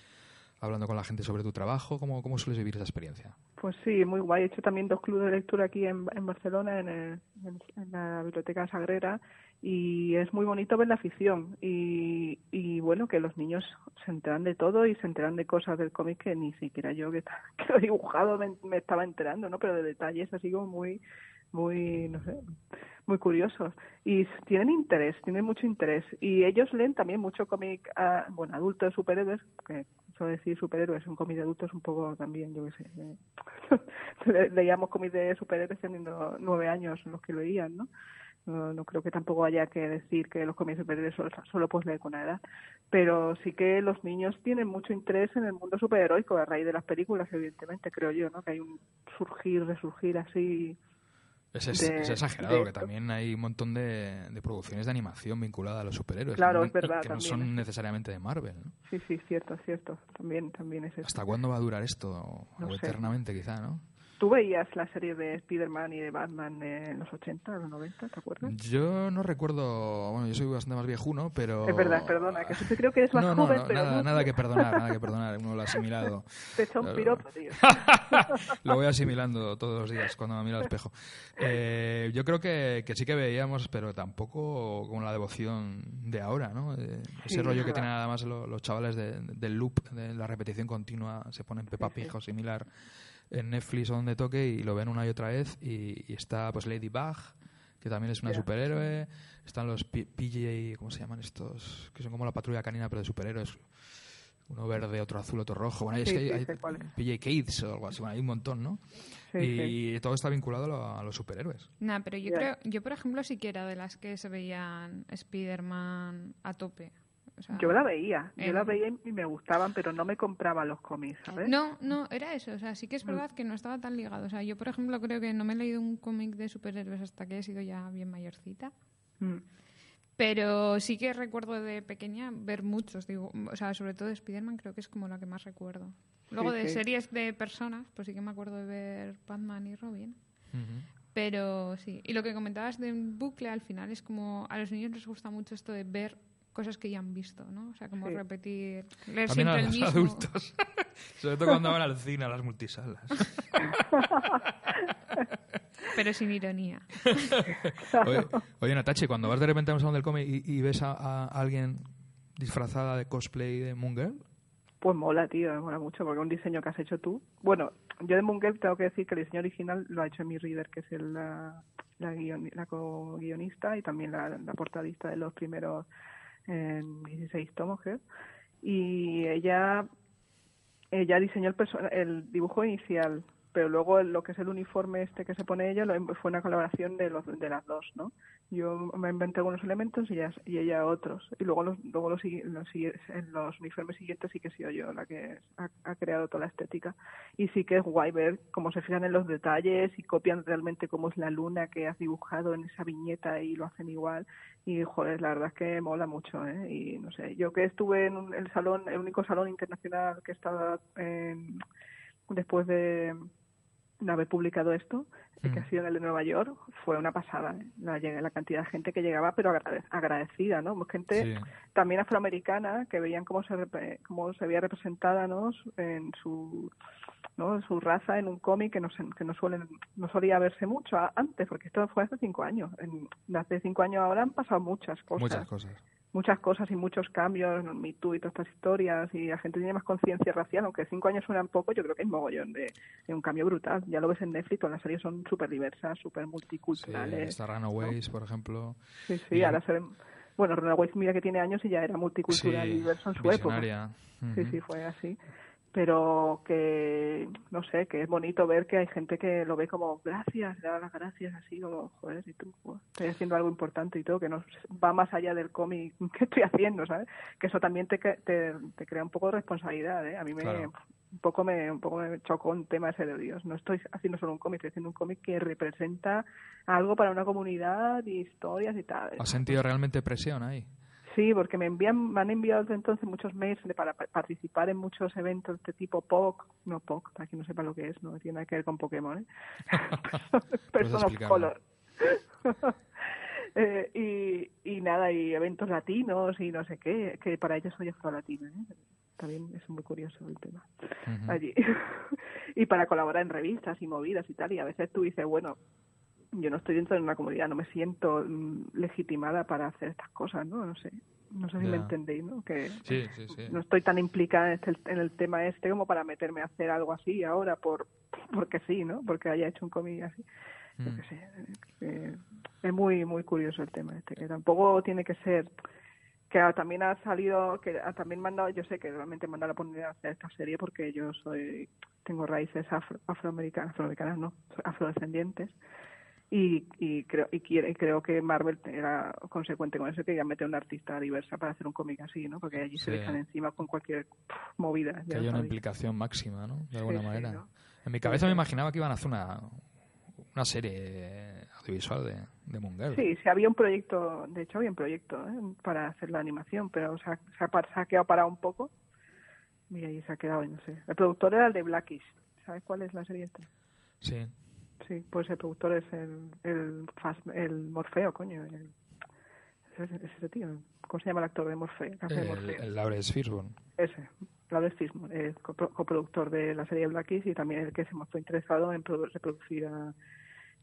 S2: hablando con la gente sobre tu trabajo. ¿Cómo, cómo sueles vivir esa experiencia?
S5: Pues sí, muy guay. He hecho también dos clubes de lectura aquí en, en Barcelona, en, el- en- en la Biblioteca Sagrera, y es muy bonito ver la afición. Y, y bueno, que los niños se enteran de todo y se enteran de cosas del cómic que ni siquiera yo, que, lo he dibujado, me, estaba enterando, ¿no? Pero de detalles así como muy, muy, no sé, muy curiosos. Y tienen interés, tienen mucho interés. Y ellos leen también mucho cómic, ah, bueno, adultos superhéroes, que eso decir superhéroes, un cómic de adultos un poco también, yo qué sé. le- leíamos cómics de superhéroes teniendo nueve años los que leían, ¿no? No, no creo que tampoco haya que decir que los cómics de superhéroes solo, solo puedes leer con una edad. Pero sí que los niños tienen mucho interés en el mundo superheroico a raíz de las películas, evidentemente, creo yo, ¿no? Que hay un surgir, resurgir así.
S2: Es, es-
S5: de-
S2: es exagerado,
S5: de
S2: que también hay un montón de, de producciones de animación vinculadas a los superhéroes.
S5: Claro,
S2: ¿no?
S5: es verdad,
S2: Que no son
S5: es-
S2: necesariamente de Marvel. ¿no?
S5: Sí, sí, cierto, cierto. También, también es eso.
S2: ¿Hasta cuándo va a durar esto? O
S5: No sé.
S2: eternamente, quizá, ¿no?
S5: ¿Tú veías la serie de Spider-Man y de Batman en los 80, los 90, te acuerdas?
S2: Yo no recuerdo, bueno, yo soy bastante más viejuno, pero...
S5: Es verdad, perdona, que siempre creo que eres más
S2: no, no,
S5: joven,
S2: no,
S5: pero
S2: nada, nada que perdonar, nada que perdonar, uno lo ha asimilado.
S5: te echa un piropo, tío.
S2: lo voy asimilando todos los días cuando me miro al espejo. Eh, yo creo que, que sí que veíamos, pero tampoco con la devoción de ahora, ¿no? Eh,
S5: Sí,
S2: ese rollo
S5: es
S2: que tienen además lo- los chavales de- del loop, de la repetición continua, se ponen Peppa
S5: Sí, sí.
S2: Pig o similar en Netflix o donde toque y lo ven una y otra vez y, y está pues Ladybug que también es una superhéroe están los P- PJ ¿cómo se llaman estos? que son como la patrulla canina pero de superhéroes uno verde, otro azul, otro rojo. Bueno, es
S5: Sí,
S2: que hay,
S5: sí,
S2: hay. PJ Kids o algo así. Bueno, hay un montón, ¿no?
S5: Sí,
S2: y todo está vinculado a, lo- a los superhéroes.
S3: Nah, pero yo creo, yo por ejemplo sí que era de las que se veían Spider-Man a tope. O sea,
S5: Yo la veía, yo la veía y me gustaban, pero no me compraba los cómics, ¿sabes?
S3: No, no, era eso. O sea, sí que
S5: Mm.
S3: es verdad que no estaba tan ligado. O sea, yo por ejemplo creo que no me he leído un cómic de superhéroes hasta que he sido ya bien mayorcita.
S5: Mm.
S3: Pero sí que recuerdo de pequeña ver muchos, digo, o sea, sobre todo de Spider-Man creo que es como la que más recuerdo. Luego
S5: Sí,
S3: de
S5: sí.
S3: series de personas, pues sí que me acuerdo de ver Batman y Robin. Pero sí, y lo que comentabas de un bucle al final es como a los niños les gusta mucho esto de ver cosas que ya han visto, ¿no? O sea, como
S5: Sí.
S3: repetir, leer
S2: También a
S3: siempre el
S2: los
S3: mismo.
S2: adultos. Sobre todo cuando van al cine, a las multisalas.
S3: Pero sin ironía.
S2: Oye, oye Natache, cuando vas de repente a un salón del cómic y, y ves a, a alguien disfrazada de cosplay de Moon Girl,
S5: Pues mola, tío, me mola mucho, porque es un diseño que has hecho tú. Bueno, yo de Moongirl tengo que decir que el diseño original lo ha hecho mi reader, que es el, la, la, guion- la co-guionista y también la, la portadista de los primeros eh, 16 tomos, creo. Y ella, ella diseñó el, el dibujo inicial, pero luego lo que es el uniforme este que se pone ella lo- fue una colaboración de, los, de las dos, ¿no? Yo me inventé algunos elementos y ella, otros. Y luego los, luego los, en los uniformes siguientes sí que he sido yo la que ha, ha creado toda la estética. Y sí que es guay ver cómo se fijan en los detalles y copian realmente cómo es la luna que has dibujado en esa viñeta y lo hacen igual. Y joder, la verdad es que mola mucho, ¿eh? Y no sé, yo que estuve en un- el salón, el único salón internacional que estaba en- después de de haber publicado esto, eh, que
S2: Mm.
S5: ha sido en el de Nueva York, fue una pasada. ¿eh? La, la cantidad de gente que llegaba, pero agrade- agradecida, ¿no? Gente
S2: Sí.
S5: también afroamericana que veían cómo se cómo se veía representada ¿no? en su ¿no? su raza en un cómic que no que no suelen no solía verse mucho antes porque esto fue hace cinco años en, hace cinco años ahora han pasado muchas cosas
S2: Muchas cosas.
S5: muchas cosas y muchos cambios. Me Too y todas estas historias, y la gente tiene más conciencia racial, aunque cinco años suenan poco, yo creo que hay mogollón de, de un cambio brutal. Ya lo ves en Netflix, todas las series son súper diversas, súper
S2: Sí,
S5: multiculturales.
S2: está Runaways, por ejemplo.
S5: Sí, sí,
S2: y-
S5: ahora se ven... Bueno, Runaways mira que tiene años y ya era multicultural y diverso en su época.
S2: visionaria.
S5: Sí,
S2: Ujú.
S5: sí, fue así. Pero que, no sé, que es bonito ver que hay gente que lo ve como gracias, le da las gracias, así como, joder, y tú, joder, estoy haciendo algo importante y todo, que no va más allá del cómic que estoy haciendo, ¿sabes? Que eso también te, te, te crea un poco de responsabilidad, ¿eh? A mí me,
S2: Claro.
S5: un poco me, un poco me chocó un tema ese de Dios. No estoy haciendo solo un cómic, estoy haciendo un cómic que representa algo para una comunidad y historias y tal.
S2: ¿Has sentido realmente presión ahí?
S5: Sí, porque me envían, me han enviado desde entonces muchos mails para pa- participar en muchos eventos de tipo POC, no POC, para quien no sepa lo que es, no tiene nada que ver con Pokémon, ¿eh? Person of
S2: explicarlo.
S5: Color. Eh, y, y nada, y eventos latinos y no sé qué, que para ellos soy afro-latina, ¿eh? También es muy curioso el tema allí. y para colaborar en revistas y movidas y tal, y a veces tú dices, bueno, yo no estoy dentro de una comunidad, no me siento mm, legitimada para hacer estas cosas, ¿no? No sé, no sé si me entendéis, ¿no? Que
S2: Sí, sí, sí.
S5: no estoy tan implicada en, este- en el tema este como para meterme a hacer algo así ahora por porque sí, ¿no? Porque haya hecho un cómic así. Yo
S2: Mm.
S5: qué sé, eh, es muy muy curioso el tema este, que tampoco tiene que ser que también ha salido, que también me han dado, yo sé que realmente me han dado la oportunidad de hacer esta serie porque yo soy, tengo raíces afro, afroamericanas, afroamericanas no, afrodescendientes y, y creo y, quiere- y creo que Marvel era consecuente con eso que ya mete a una artista diversa para hacer un cómic así, ¿no? Porque allí se le echan encima con cualquier pff, movida.
S2: Que
S5: ya
S2: haya una implicación máxima, ¿no? De alguna
S5: sí,
S2: manera.
S5: ¿no?
S2: En mi cabeza me imaginaba que iban a hacer una, una serie audiovisual de, de Moon Girl.
S5: Sí, sí, había un proyecto, de hecho había un proyecto ¿eh? para hacer la animación, pero se ha, se ha, se ha quedado parado un poco y ahí se ha quedado, no sé. El productor era el de Blackish, ¿sabes cuál es la serie esta?
S2: Sí.
S5: Sí, pues el productor es el, el, el Morfeo, coño. El, ese, ese tío, ¿cómo se llama el actor de Morfeo?
S2: El, el Lawrence Fishburne.
S5: Ese, Lawrence Fishburne, copro- coproductor de la serie Blackish y también el que se mostró interesado en produ- reproducir a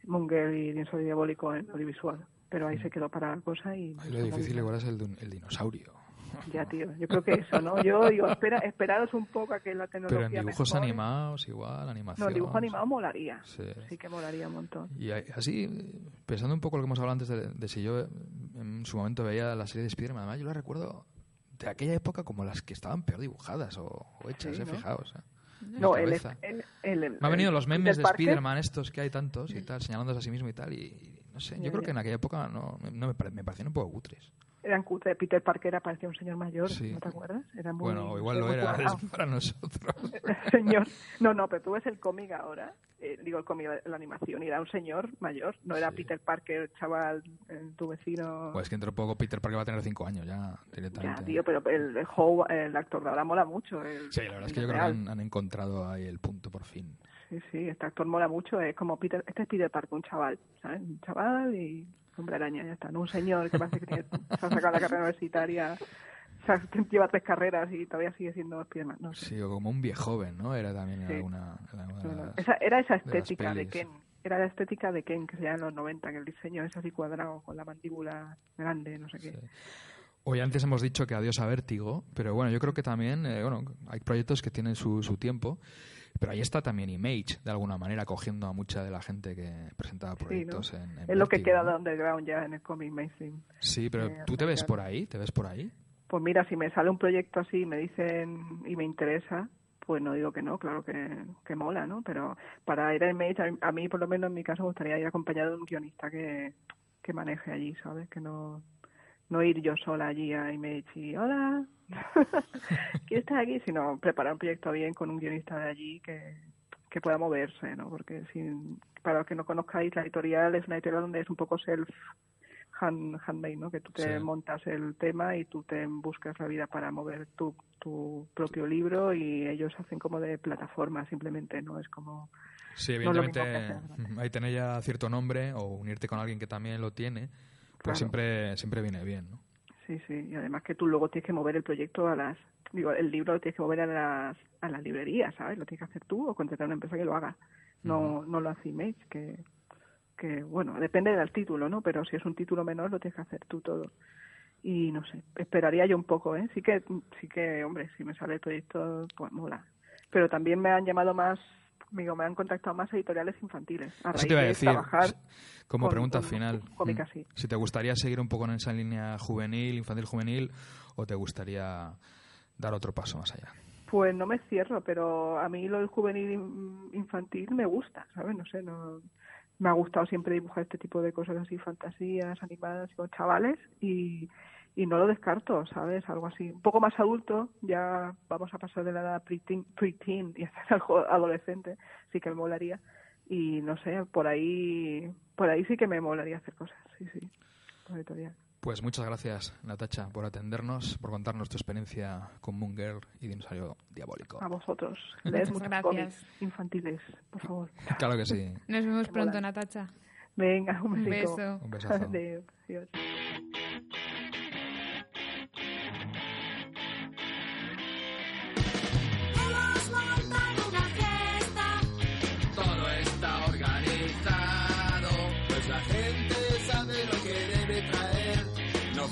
S5: Munger y Lienzo Diabólico en audiovisual. Pero ahí se quedó para la cosa y...
S2: Ahí lo difícil igual es el, el dinosaurio.
S5: Ya, tío, yo creo que eso, ¿no? Yo digo, espera, esperaros un poco a que la tecnología
S2: Pero en dibujos
S5: mejore.
S2: animados igual, animación.
S5: No, dibujo animado molaría.
S2: Sí.
S5: Sí que molaría un montón.
S2: Y así, pensando un poco lo que hemos hablado antes de, de si yo en su momento veía la serie de Spider-Man, además yo la recuerdo de aquella época como las que estaban peor dibujadas o, o hechas,
S5: Sí,
S2: eh, fijaos. eh.
S5: No, el, el, el-
S2: Me han venido los memes de Spider-Man estos que hay tantos y tal, señalándose a sí mismo y tal, y, y no sé, yo
S5: Ya,
S2: creo
S5: ya.
S2: que en aquella época no, no me, pare- me parecían un poco cutres.
S5: Eran cutre. Peter Parker aparecía un señor mayor,
S2: Sí.
S5: ¿no te acuerdas? Era muy,
S2: bueno, igual lo era
S5: cuadrado.
S2: para nosotros.
S5: señor. No, no, pero tú ves el cómic ahora, eh, digo el cómic, la animación, y era un señor mayor, no era
S2: Sí.
S5: Peter Parker, chaval, eh, tu vecino.
S2: Pues que dentro de poco Peter Parker va a tener 5 años ya, directamente.
S5: ya, tío, pero el, el, el actor de ahora mola mucho. el-
S2: Sí, la verdad es que yo creo que han, han encontrado ahí el punto por fin.
S5: Sí, sí, este actor mola mucho, es como Peter, este es Peter Parker, un chaval, ¿sabes? Un chaval y hombre araña, ya está, no un señor que parece que tiene, se ha sacado la carrera universitaria, se ha- lleva tres carreras y todavía sigue siendo Spiderman, no sé.
S2: Sí, o como un viejo joven, ¿no? Era también
S5: Sí.
S2: alguna, alguna
S5: No,
S2: de
S5: no,
S2: las-
S5: Esa, era esa
S2: de
S5: estética de,
S2: pelis.
S5: Ken, era la estética de Ken que se llama en los 90, que el diseño es así cuadrado, con la mandíbula grande, no sé qué.
S2: Sí. Hoy antes hemos dicho que adiós a Vértigo, pero bueno, yo creo que también eh, bueno, hay proyectos que tienen su, su tiempo. Pero ahí está también Image, de alguna manera, cogiendo a mucha de la gente que presentaba
S5: Sí, ¿no?
S2: proyectos en, en
S5: Es lo que queda de underground ya en el cómic mainstream.
S2: Sí, pero
S5: eh,
S2: ¿tú te ves por ahí? ¿Te ves por ahí?
S5: Pues mira, si me sale un proyecto así y me dicen y me interesa, pues no digo que no, claro que, que mola, ¿no? Pero para ir a Image, a, a mí por lo menos en mi caso me gustaría ir acompañado de un guionista que, que maneje allí, ¿sabes? Que no, no ir yo sola allí a Image y hola, ¿quién está aquí? Sino preparar un proyecto bien con un guionista de allí que, que pueda moverse, ¿no? Porque sin, para los que no conozcáis, la editorial es una editorial donde es un poco self hand, handmade, ¿no? Que tú te
S2: Sí.
S5: montas el tema y tú te buscas la vida para mover tu, tu propio libro y ellos hacen como de plataforma simplemente, ¿no? Es como...
S2: Sí, evidentemente
S5: hacer,
S2: ahí tener ya cierto nombre o unirte con alguien que también lo tiene, pues
S5: Claro.
S2: siempre, siempre viene bien, ¿no?
S5: Sí, sí, y además que tú luego tienes que mover el proyecto a las... Digo, el libro lo tienes que mover a las, a las librerías, ¿sabes? Lo tienes que hacer tú o contratar a una empresa que lo haga. No, no lo hace Image, que, que, bueno, depende del título, ¿no? Pero si es un título menor lo tienes que hacer tú todo. Y no sé, esperaría yo un poco, ¿eh? Sí que, sí que, hombre, si me sale el proyecto, pues mola. Pero también me han llamado más, digo, me han contactado más editoriales infantiles. A
S2: Eso
S5: raíz
S2: te iba a
S5: de
S2: decir,
S5: trabajar
S2: como
S5: con-
S2: pregunta
S5: con
S2: final. mm. Si te gustaría seguir un poco en esa línea juvenil, infantil juvenil, o te gustaría dar otro paso más allá.
S5: Pues no me cierro, pero a mí lo del juvenil in- infantil me gusta, ¿sabes? No sé, no me ha gustado siempre dibujar este tipo de cosas así, fantasías animadas con chavales y, y no lo descarto, ¿sabes? Algo así, un poco más adulto, ya vamos a pasar de la edad preteen, preteen y hacer algo adolescente, sí que me molaría y no sé, por ahí por ahí sí que me molaría hacer cosas, sí, sí, por editorial.
S2: Pues muchas gracias, Natacha, por atendernos, por contarnos tu experiencia con Moon Girl y Dinosaurio Diabólico.
S5: A vosotros, leed
S3: Muchas gracias.
S5: infantiles, por favor.
S2: Claro que sí.
S3: Nos vemos
S5: Qué
S3: pronto,
S5: mola.
S3: Natacha.
S5: Venga, un
S3: Un beso.
S2: Un besazo.
S5: Adeu. Adiós.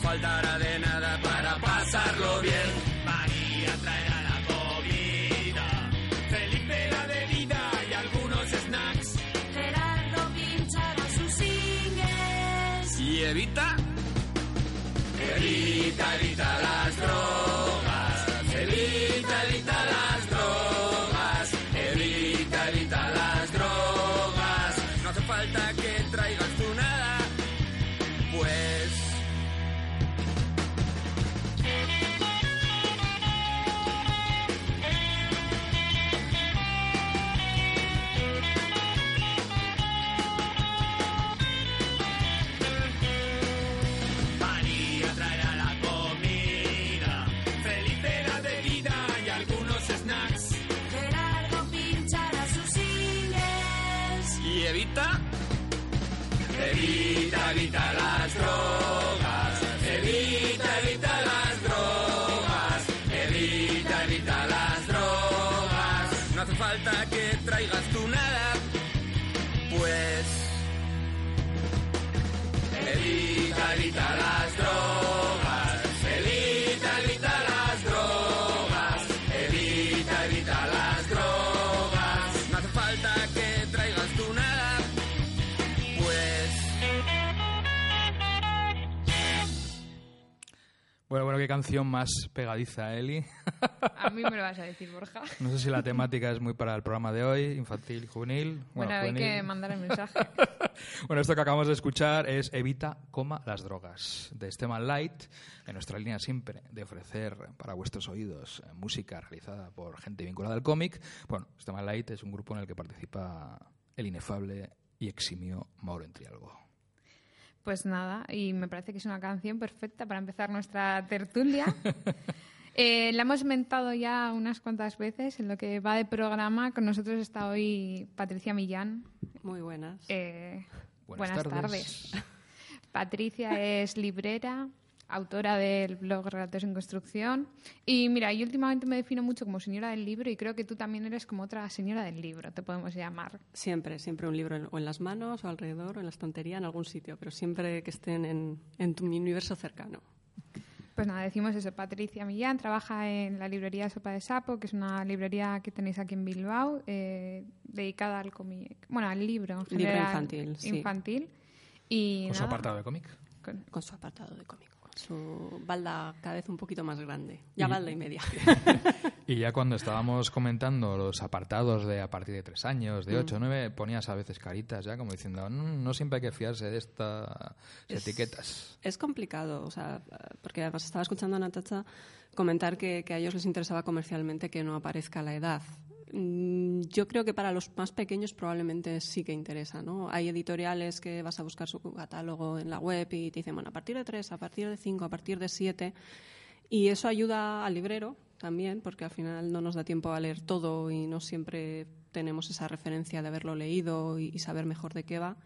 S1: Faltará de nada para pasarlo bien. María traerá la comida, Felipe la bebida y algunos snacks.
S4: Gerardo pinchará sus singles.
S1: ¿Y Evita? Evita, evita las drogas.
S2: Qué canción más pegadiza, Eli.
S3: A mí me lo vas a decir, Borja.
S2: No sé si la temática es muy para el programa de hoy, infantil y juvenil.
S3: Bueno, hay
S2: juvenil.
S3: que mandar el mensaje.
S2: Bueno, esto que acabamos de escuchar es Evita, coma, las drogas, de Esteban Light, en nuestra línea siempre de ofrecer para vuestros oídos eh, música realizada por gente vinculada al cómic. Bueno, Esteban Light es un grupo en el que participa el inefable y eximio Mauro Entrialgo.
S3: Pues nada, y me parece que es una canción perfecta para empezar nuestra tertulia. Eh, la hemos mentado ya unas cuantas veces en lo que va de programa. Con nosotros está hoy Patricia Millán.
S6: Muy buenas.
S3: Eh,
S2: Buenas
S3: buenas
S2: tardes.
S3: tardes. Patricia es librera, autora del blog Relatos en Construcción. Y mira, yo últimamente me defino mucho como señora del libro y creo que tú también eres como otra señora del libro, te podemos llamar.
S6: Siempre, siempre un libro en- o en las manos, o alrededor, o en la estantería, en algún sitio, pero siempre que estén en, en tu universo cercano.
S3: Pues nada, decimos eso. Patricia Millán trabaja en la librería Sopa de Sapo, que es una librería que tenéis aquí en Bilbao, eh, dedicada al cómic, bueno, al libro, en
S6: Libro
S3: general,
S6: infantil, sí.
S3: infantil. Y
S2: Con su apartado de cómic.
S3: con-
S6: Con su apartado de cómic. Su balda cada vez un poquito más grande. Ya balda y media.
S2: Y ya cuando estábamos comentando los apartados de a partir de tres años,
S6: Mm.
S2: de ocho, nueve, ponías a veces caritas ya como diciendo, "Mm, no siempre hay que fiarse de estas
S6: Es-
S2: etiquetas.
S6: Es complicado, o sea, porque además estaba escuchando a Natacha comentar que, que a ellos les interesaba comercialmente que no aparezca la edad. Mm, Yo creo que para los más pequeños probablemente sí que interesa, ¿no? Hay editoriales que vas a buscar su catálogo en la web y te dicen, bueno, a partir de tres, a partir de cinco, a partir de siete. Y eso ayuda al librero también, porque al final no nos da tiempo a leer todo y no siempre tenemos esa referencia de haberlo leído y, y saber mejor de qué va.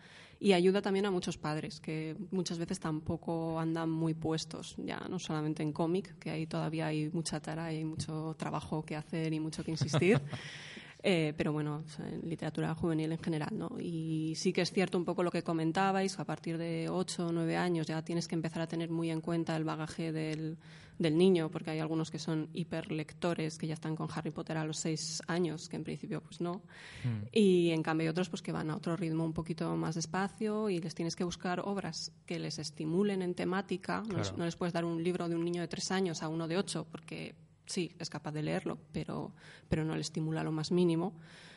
S6: Y ayuda también a muchos padres, que muchas veces tampoco andan muy puestos, ya no solamente en cómic, que ahí todavía hay mucha tara y hay mucho trabajo que hacer y mucho que insistir. Eh, pero bueno, o sea, en literatura juvenil en general, ¿no? Y sí que es cierto un poco lo que comentabais, a partir de 8 o 9 años ya tienes que empezar a tener muy en cuenta el bagaje del, del niño, porque hay algunos que son hiperlectores, que ya están con Harry Potter a los 6 años, que en principio pues no. Y en cambio hay otros pues que van a otro ritmo un poquito más despacio y les tienes que buscar obras que les estimulen en temática. No, no les puedes dar un libro de un niño de 3 años a uno de 8, porque sí, es capaz de leerlo, pero, pero no le estimula lo más mínimo.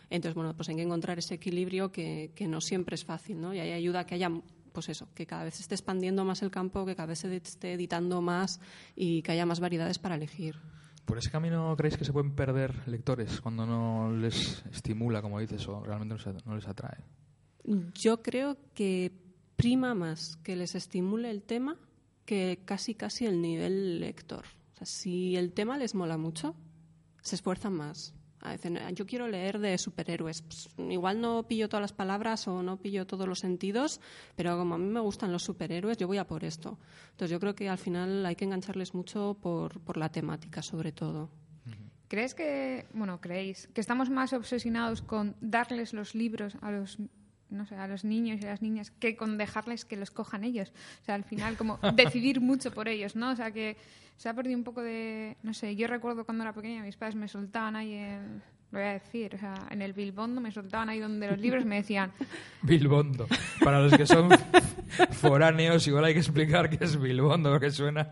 S6: Entonces, bueno, pues hay que encontrar ese equilibrio que, que no siempre es fácil, ¿no? Y ahí ayuda a que haya, pues eso, que cada vez se esté expandiendo más el campo, que cada vez se esté editando más y que haya más variedades para elegir.
S2: ¿Por ese camino creéis que se pueden perder lectores cuando no les estimula, como dices, o realmente no les- no les atrae?
S6: Yo creo que prima más que les estimule el tema que casi casi el nivel lector. O sea, si el tema les mola mucho, se esfuerzan más. A veces, yo quiero leer de superhéroes. Pues, igual no pillo todas las palabras o no pillo todos los sentidos, pero como a mí me gustan los superhéroes, yo voy a por esto. Entonces yo creo que al final hay que engancharles mucho por, por la temática, sobre todo.
S3: ¿Crees que, bueno, creéis que estamos más obsesionados con darles los libros a los no sé, a los niños y a las niñas que con dejarles que los cojan ellos? O sea, al final como decidir mucho por ellos, ¿no? O sea, que se ha perdido un poco de, no sé, yo recuerdo cuando era pequeña mis padres me soltaban ahí en lo voy a decir, o sea, en el Bilbondo me soltaban ahí donde los libros me decían,
S2: Bilbondo. Para los que son foráneos, igual hay que explicar qué es Bilbondo, porque suena...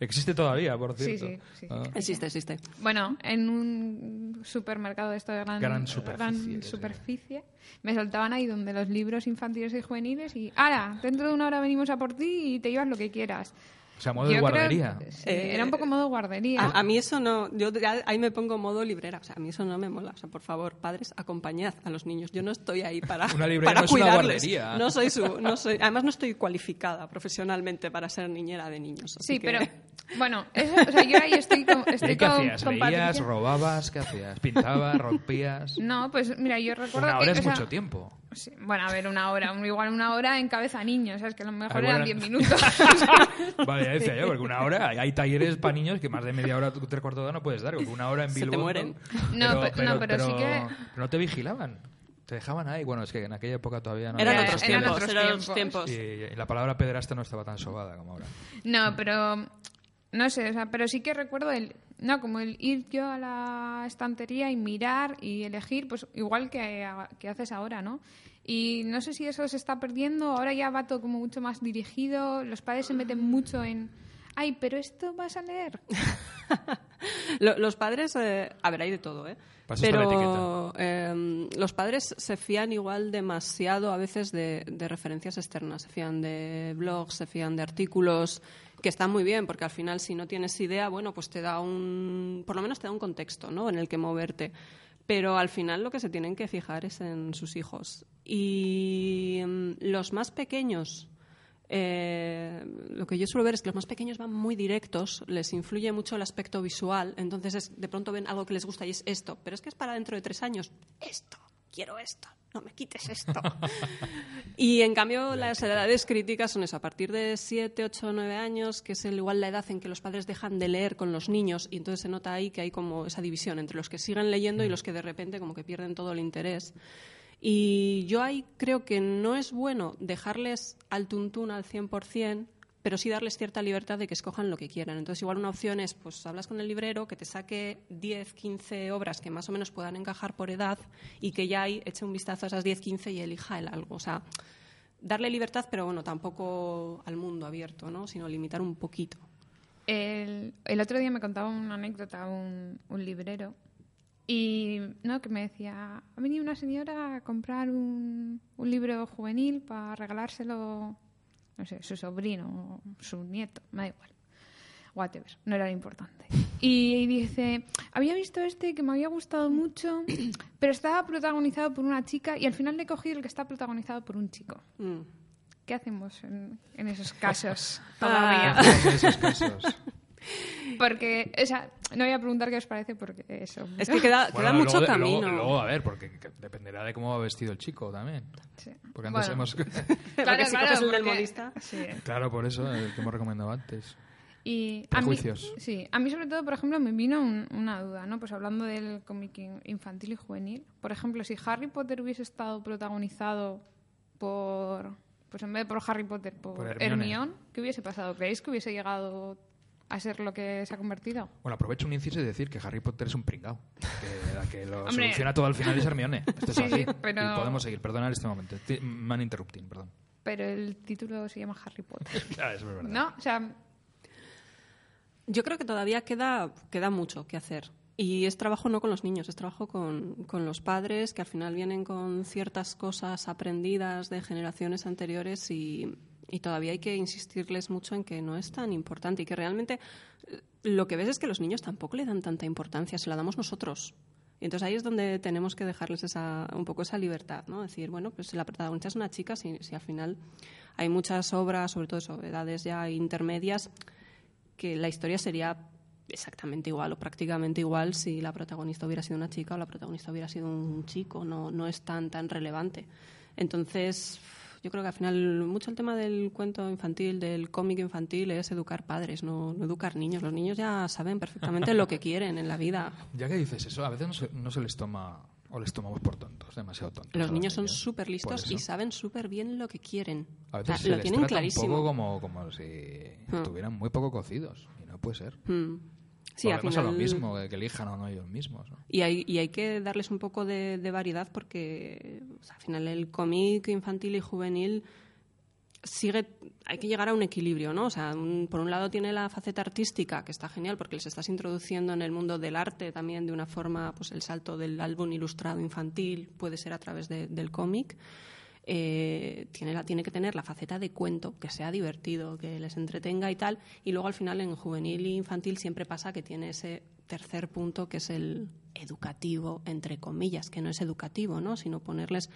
S2: Existe todavía, por cierto.
S3: sí, sí.
S2: Ah.
S6: Existe, existe.
S3: Bueno, en un supermercado de esto de gran,
S2: Gran superficie,
S3: gran superficie, me soltaban ahí donde los libros infantiles y juveniles y ¡Hala! Dentro de una hora venimos a por ti y te llevas lo que quieras.
S2: O sea, modo de
S3: Yo creo-
S2: guardería.
S3: sí,
S6: Eh,
S3: era un poco modo guardería.
S6: A, a mí eso no, yo ahí me pongo modo librera, o sea, a mí eso no me mola. O sea, por favor, padres, acompañad a los niños. Yo no estoy ahí para,
S2: Una
S6: para
S2: no es una
S6: cuidarles.
S2: guardería.
S6: No soy su, no soy, además no estoy cualificada profesionalmente para ser niñera de niños. así
S3: sí,
S6: que-
S3: pero bueno, eso, o sea, yo ahí estoy con,
S2: ¿Y
S3: estoy
S2: qué
S3: con,
S2: hacías?
S3: con
S2: ¿Leías, robabas? ¿Qué hacías? ¿Pintabas? ¿Rompías?
S3: No, pues mira, yo recuerdo
S2: Una
S3: que
S2: hora
S3: o
S2: es
S3: sea,
S2: mucho tiempo.
S3: Sí, bueno, a ver, una hora, igual una hora en cabeza niños, ¿sabes? Que a lo mejor
S2: Ah,
S3: eran
S2: bueno.
S3: 10 minutos.
S2: Vale, ya decía yo, porque una hora, hay, hay talleres para niños que más de media hora, tres cuartos de hora no puedes dar, porque una hora en
S6: Se te
S2: Bilbao.
S6: mueren.
S3: No, pe- no, pero sí que-
S2: pero no te vigilaban. Te dejaban ahí. Bueno, es que en aquella época todavía no
S6: Eran
S2: había-
S6: otros
S3: eran
S6: tiempos,
S3: otros
S6: eran otros
S3: tiempos.
S6: tiempos.
S2: Y, y la palabra pederasta no estaba tan sobada como ahora.
S3: No, pero no sé, o sea, pero sí que recuerdo el no, como el ir yo a la estantería y mirar y elegir, pues igual que, que haces ahora, ¿no? Y no sé si eso se está perdiendo, ahora ya va todo como mucho más dirigido, los padres se meten mucho en ay, pero esto vas a leer.
S6: Lo- los padres, eh, a ver, hay de todo, ¿eh? Pero eh, los padres se fían igual demasiado a veces de, de referencias externas. Se fían de blogs, se fían de artículos, que están muy bien, porque al final si no tienes idea, bueno, pues te da un, por lo menos te da un contexto, ¿no? En el que moverte. Pero al final lo que se tienen que fijar es en sus hijos. Y mm, los más pequeños, eh, lo que yo suelo ver es que los más pequeños van muy directos, les influye mucho el aspecto visual, entonces es- de pronto ven algo que les gusta y es esto, pero es que es para dentro de tres años, esto, quiero esto, no me quites esto. y en cambio las edades críticas son eso, a partir de siete, ocho, nueve años, que es el- igual la edad en que los padres dejan de leer con los niños y entonces se nota ahí que hay como esa división entre los que siguen leyendo y los que de repente como que pierden todo el interés. Y yo ahí creo que no es bueno dejarles al tuntún al 100%, pero sí darles cierta libertad de que escojan lo que quieran. Entonces, igual una opción es, pues hablas con el librero, que te saque 10, 15 obras que más o menos puedan encajar por edad y que ya ahí eche un vistazo a esas 10, 15 y elija el algo. O sea, darle libertad, pero bueno, tampoco al mundo abierto, ¿no? Sino limitar un poquito.
S3: El, el otro día me contaba una anécdota un, un librero y no que me decía ha venido una señora a comprar un, un libro juvenil para regalárselo no sé su sobrino o su nieto me da igual whatever no era lo importante y dice había visto este que me había gustado mucho pero estaba protagonizado por una chica y al final le he cogido el que está protagonizado por un chico
S6: Mm.
S3: ¿qué hacemos en, en esos casos
S6: Ah.
S3: todavía?
S2: En esos casos.
S3: Porque, o sea, no voy a preguntar qué os parece porque eso.
S6: Es que queda,
S2: Bueno,
S6: queda mucho
S2: luego-
S6: camino.
S2: Luego, luego, a ver, porque que- dependerá de cómo va vestido el chico también.
S3: Sí.
S2: Porque antes
S3: Bueno.
S2: hemos...
S6: Porque si coges el del
S3: porque-
S6: modista.
S3: Sí.
S2: claro, por eso, el que hemos recomendado antes.
S3: Y a mí,
S2: Prejuicios.
S3: sí, a mí sobre todo, por ejemplo, me vino un- una duda, ¿no? Pues hablando del cómic in- infantil y juvenil. Por ejemplo, si Harry Potter hubiese estado protagonizado por, pues en vez de por Harry Potter, por,
S2: Por Hermione.
S3: Hermione, ¿qué hubiese pasado? ¿Creéis que hubiese llegado a ser lo que se ha convertido?
S2: Bueno, aprovecho un inciso y decir que Harry Potter es un pringao. Que la que lo
S3: Hombre.
S2: soluciona todo al final es Hermione. Esto es
S3: Sí,
S2: así.
S3: pero-
S2: Y podemos seguir. Perdonad este momento. Man interrupting, perdón.
S3: Pero el título se llama Harry Potter.
S2: Claro, eso es verdad.
S3: ¿No? O sea,
S6: Yo creo que todavía queda, queda mucho que hacer. Y es trabajo no con los niños, es trabajo con, con los padres que al final vienen con ciertas cosas aprendidas de generaciones anteriores y, y todavía hay que insistirles mucho en que no es tan importante y que realmente eh, lo que ves es que los niños tampoco le dan tanta importancia, se la damos nosotros. Y entonces ahí es donde tenemos que dejarles esa, un poco esa libertad, ¿no? Decir, bueno, pues la protagonista es una chica, si, si al final hay muchas obras, sobre todo eso, edades ya intermedias, que la historia sería exactamente igual o prácticamente igual si la protagonista hubiera sido una chica o la protagonista hubiera sido un chico. No, no es tan, tan relevante. Entonces, yo creo que al final mucho el tema del cuento infantil, del cómic infantil, es educar padres, no, no educar niños. Los niños ya saben perfectamente lo que quieren en la vida.
S2: Ya que dices eso, a veces no se, no se les toma o les tomamos por tontos, demasiado tontos.
S6: Los niños son
S2: niños.
S6: súper listos y saben súper bien lo que quieren.
S2: A
S6: O
S2: veces
S6: sea,
S2: se
S6: lo
S2: les
S6: tienen
S2: trata
S6: clarísimo.
S2: un poco como, como si
S6: Hmm.
S2: estuvieran muy poco cocidos. Y no puede ser.
S6: Mm. Sí, al
S2: Volvemos a
S6: final...
S2: lo mismo, que elijan o no ellos mismos. ¿no?
S6: Y hay, y hay que darles un poco de, de variedad porque o sea, al final el cómic infantil y juvenil sigue hay que llegar a un equilibrio, ¿no? O sea, un- por un lado tiene la faceta artística que está genial porque les estás introduciendo en el mundo del arte también de una forma, pues el salto del álbum ilustrado infantil puede ser a través de- del cómic. Eh, tiene, la, tiene que tener la faceta de cuento, que sea divertido, que les entretenga y tal. Y luego al final en juvenil e infantil siempre pasa que tiene ese tercer punto que es el educativo, entre comillas, que no es educativo, ¿no? sino ponerles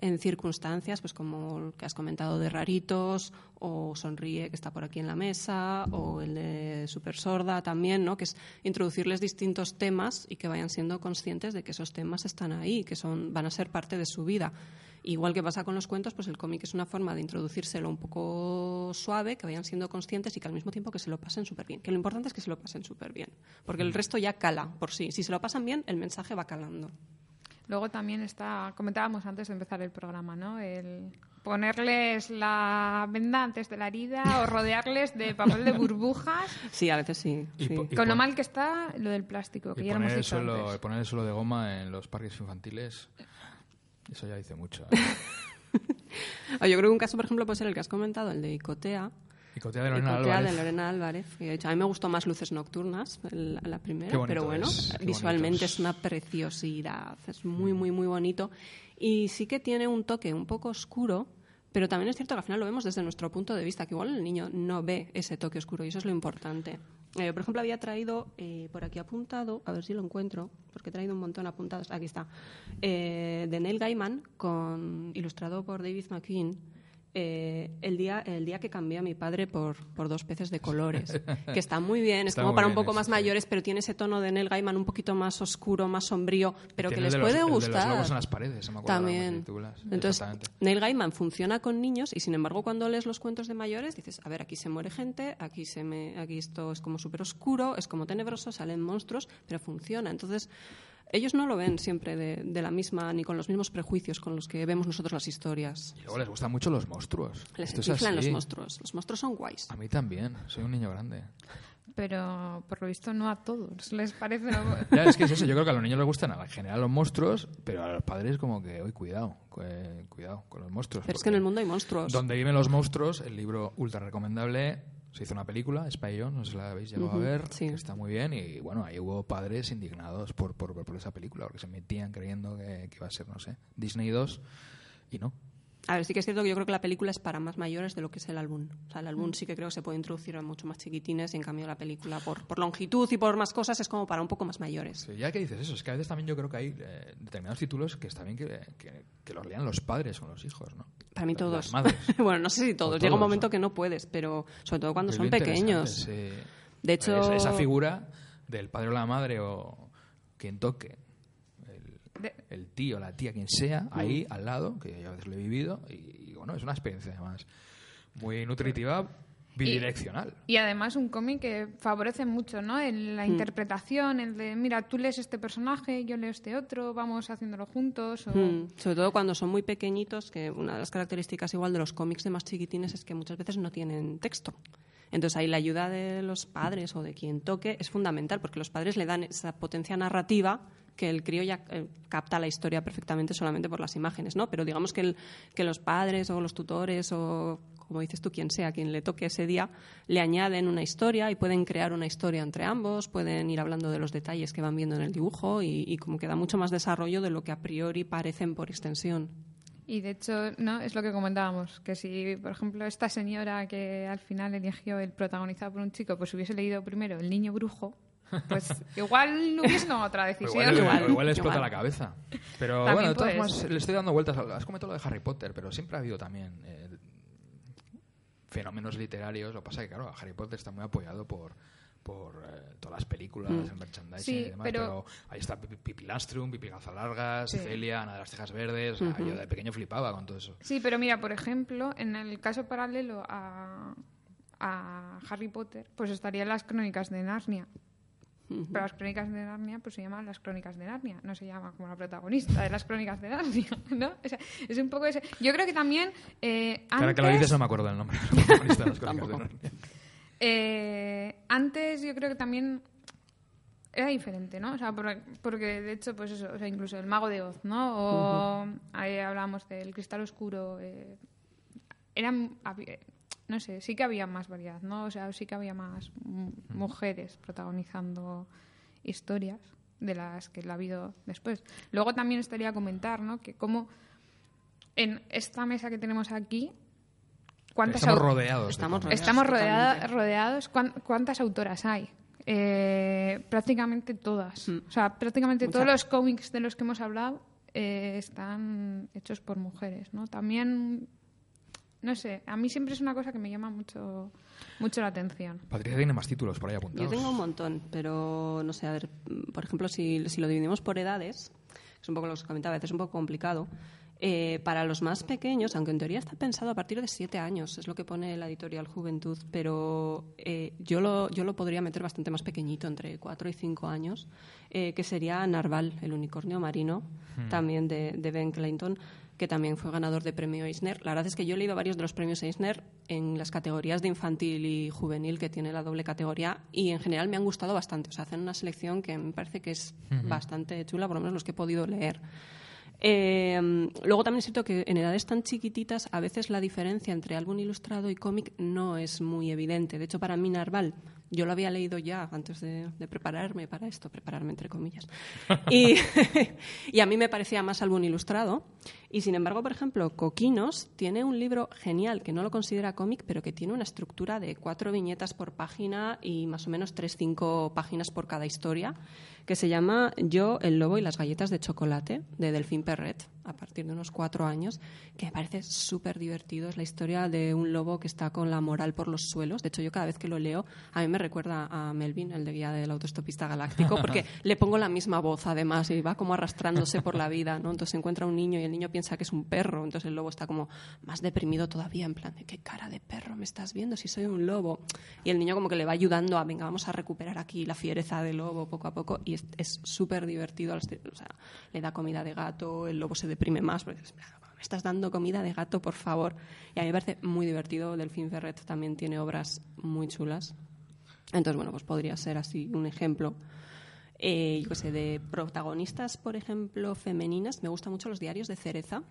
S6: en circunstancias, pues como el que has comentado de raritos, o sonríe que está por aquí en la mesa, o el de super sorda también, ¿no? que es introducirles distintos temas y que vayan siendo conscientes de que esos temas están ahí, que son, van a ser parte de su vida. Igual que pasa con los cuentos, pues el cómic es una forma de introducírselo un poco suave, que vayan siendo conscientes y que al mismo tiempo que se lo pasen súper bien. Que lo importante es que se lo pasen súper bien, porque el resto ya cala por sí. Si se lo pasan bien, el mensaje va calando.
S3: Luego también está, comentábamos antes de empezar el programa, ¿no? El ponerles la venda antes de la herida o rodearles de papel de burbujas.
S6: Sí, a veces sí.
S2: Y
S3: Con lo mal que está lo del plástico, que
S2: Y
S3: ya lo hemos
S2: poner el, suelo,
S3: antes.
S2: poner el suelo de goma en los parques infantiles, eso ya dice mucho. ¿eh?
S6: Yo creo que un caso, por ejemplo, puede ser el que has comentado, el de Icotea.
S2: Y Cotea de Lorena
S6: Icotea
S2: Álvarez.
S6: de Lorena Álvarez. que de hecho, a mí me gustó más Luces Nocturnas, el- la primera, pero bueno,
S2: es,
S6: visualmente
S2: es.
S6: es una preciosidad, es muy, muy, muy bonito. Y sí que tiene un toque un poco oscuro, pero también es cierto que al final lo vemos desde nuestro punto de vista, que igual el niño no ve ese toque oscuro y eso es lo importante. Eh, por ejemplo, había traído eh, por aquí apuntado, a ver si lo encuentro, porque he traído un montón apuntados. Aquí está. Eh, de Neil Gaiman, con, ilustrado por David McQueen. Eh, el, día, el día que cambié a mi padre por, por dos peces de colores, que está muy bien, es
S2: Está
S6: como para un poco más mayores, pero tiene ese tono de Neil Gaiman un poquito más oscuro, más sombrío, pero que les
S2: los-
S6: puede gustar.
S2: los lobos en las paredes, me acuerdo de las
S6: También. Entonces. Neil Gaiman funciona con niños y, sin embargo, cuando lees los cuentos de mayores, dices, a ver, aquí se muere gente, aquí, se me, aquí esto es como súper oscuro, es como tenebroso, salen monstruos, pero funciona. Entonces,
S5: ellos no lo ven siempre de, de la misma, ni con los mismos prejuicios con los que vemos nosotros las historias.
S2: Y luego les gustan mucho los monstruos.
S5: Les chiflan los monstruos. Los monstruos son guays.
S2: A mí también, soy un niño grande.
S3: Pero por lo visto no a todos les parece.
S2: Ya, es que es eso, yo creo que a los niños les gustan en general los monstruos, pero a los padres como que, hoy cuidado, eh, cuidado con los monstruos.
S5: Pero es que en el mundo hay monstruos.
S2: Donde viven los monstruos, el libro ultra recomendable, se hizo una película, Spy On, no sé si la habéis llegado a ver,
S5: sí.
S2: que está muy bien, y bueno, ahí hubo padres indignados por, por, por esa película, porque se metían creyendo que, que iba a ser, no sé, Disney 2, y no.
S5: A ver, sí que es cierto que yo creo que la película es para más mayores de lo que es el álbum. O sea, el álbum sí que creo que se puede introducir a mucho más chiquitines y en cambio la película, por, por longitud y por más cosas, es como para un poco más mayores.
S2: Sí, ya que dices eso, es que a veces también yo creo que hay eh, determinados títulos que está bien que, que, que los lean los padres con los hijos, ¿no?
S5: Para mí
S2: Las
S5: todos.
S2: madres.
S5: bueno, no sé si todos.
S2: O
S5: Llega un momento
S2: ¿no?
S5: que no puedes, pero sobre todo cuando son pequeños.
S2: sí.
S5: De hecho-
S2: Esa, esa figura del padre o la madre o quien toque, el, tío, la tía, quien sea, ahí al lado, que yo a veces lo he vivido, y, y, bueno, es una experiencia además muy nutritiva, bidireccional.
S3: Y además un cómic que favorece mucho, ¿no? El- la interpretación, el de, mira, tú lees este personaje, yo leo este otro, vamos haciéndolo juntos. O...
S5: Mm, sobre todo cuando son muy pequeñitos, que una de las características igual de los cómics de más chiquitines es que muchas veces no tienen texto. Entonces ahí la ayuda de los padres o de quien toque es fundamental, porque los padres le dan esa potencia narrativa que el crío ya eh, capta la historia perfectamente solamente por las imágenes, ¿no? Pero digamos que, el- que los padres o los tutores o, como dices tú, quien sea, quien le toque ese día, le añaden una historia y pueden crear una historia entre ambos, pueden ir hablando de los detalles que van viendo en el dibujo y, como que da mucho más desarrollo de lo que a priori parecen por extensión.
S3: Y de hecho, no es lo que comentábamos, que si, por ejemplo, esta señora que al final eligió el protagonizado por un chico, pues hubiese leído primero El niño brujo, pues igual hubiese tomado otra
S2: O
S3: decisión.
S2: igual, igual,
S5: igual,
S2: igual le explota
S5: igual.
S2: la cabeza. Pero
S3: También
S2: bueno, de todas formas, le estoy dando vueltas. Has comentado lo de Harry Potter, pero siempre ha habido también eh, fenómenos literarios. Lo que pasa es que, claro, Harry Potter está muy apoyado por por eh, todas las películas, el merchandising
S3: Sí,
S2: y demás, pero...
S3: pero-
S2: ahí está Pipi Lastrum, Pipi Largas,
S3: Sí.
S2: Celia, Ana de las Cejas Verdes, o sea, yo de pequeño flipaba con todo eso.
S3: Sí, pero mira, por ejemplo, en el caso paralelo a, a Harry Potter, pues estarían las crónicas de Narnia. Pero las crónicas de Narnia pues se llaman las crónicas de Narnia, no se llama como la protagonista de las crónicas de Narnia, ¿no? O sea, es un poco ese... Yo creo que también eh,
S2: Ahora que lo
S3: antes-
S2: dices no me acuerdo del nombre. de protagonista de las crónicas de Narnia.
S3: Eh, antes yo creo que también era diferente, ¿no? O sea, por- porque de hecho, pues eso, o sea, incluso el mago de Oz, ¿no? O ahí hablábamos del cristal oscuro. eh, eran, no sé, sí que había más variedad, ¿no? O sea, sí que había más mu- mujeres protagonizando historias de las que la ha habido después. Luego también estaría a comentar, ¿no? Que como en esta mesa que tenemos aquí, ¿cuántas
S2: Estamos rodeados. de
S5: Estamos
S3: rodeada- rodeados. ¿Cuán- ¿Cuántas autoras hay? Eh, prácticamente todas.
S5: Mm.
S3: O sea, prácticamente
S5: Muchas.
S3: todos los cómics de los que hemos hablado eh, están hechos por mujeres, ¿no? También, no sé, a mí siempre es una cosa que me llama mucho, mucho la atención.
S2: Patricia tiene más títulos por ahí
S5: Yo
S2: apuntados.
S5: tengo un montón, pero no sé, a ver, por ejemplo, si, si lo dividimos por edades, es un poco lo que os comentaba, a veces es un poco complicado. eh, para los más pequeños, aunque en teoría está pensado a partir de siete años, es lo que pone la editorial Juventud, pero eh, yo, lo, yo lo podría meter bastante más pequeñito, entre cuatro y cinco años, eh, que sería Narval, el unicornio marino, también de, de Ben Clayton, que también fue ganador de premio Eisner. La verdad es que yo he leído varios de los premios Eisner en las categorías de infantil y juvenil, que tiene la doble categoría, y en general me han gustado bastante. O sea, hacen una selección que me parece que es bastante chula, por lo menos los que he podido leer. Eh, luego también es cierto que en edades tan chiquititas a veces la diferencia entre álbum ilustrado y cómic no es muy evidente. De hecho, para mí Narval, yo lo había leído ya antes de, de prepararme para esto, prepararme entre comillas. Y, y a mí me parecía más álbum ilustrado. Y sin embargo, por ejemplo, Coquinos tiene un libro genial que no lo considera cómic, pero que tiene una estructura de cuatro viñetas por página y más o menos tres, cinco páginas por cada historia, que se llama Yo, el lobo y las galletas de chocolate, de Delfín Perret, a partir de unos cuatro años, que me parece súper divertido. Es la historia de un lobo que está con la moral por los suelos. De hecho, yo cada vez que lo leo, a mí me recuerda a Melvin, el de guía del autostopista galáctico, porque le pongo la misma voz, además, y va como arrastrándose por la vida, ¿no? Entonces encuentra un niño y el niño piensa que es un perro, entonces el lobo está como más deprimido todavía, en plan de qué cara de perro me estás viendo si soy un lobo. Y el niño como que le va ayudando a, venga, vamos a recuperar aquí la fiereza del lobo poco a poco y es- es súper divertido. O sea, le da comida de gato, el lobo se deprime más, porque me estás dando comida de gato, por favor. Y a mí me parece muy divertido. Delfín Ferret también tiene obras muy chulas. Entonces, bueno, pues podría ser así un ejemplo. Eh, yo qué sé, de protagonistas, por ejemplo, femeninas, me gustan mucho los diarios de Cereza,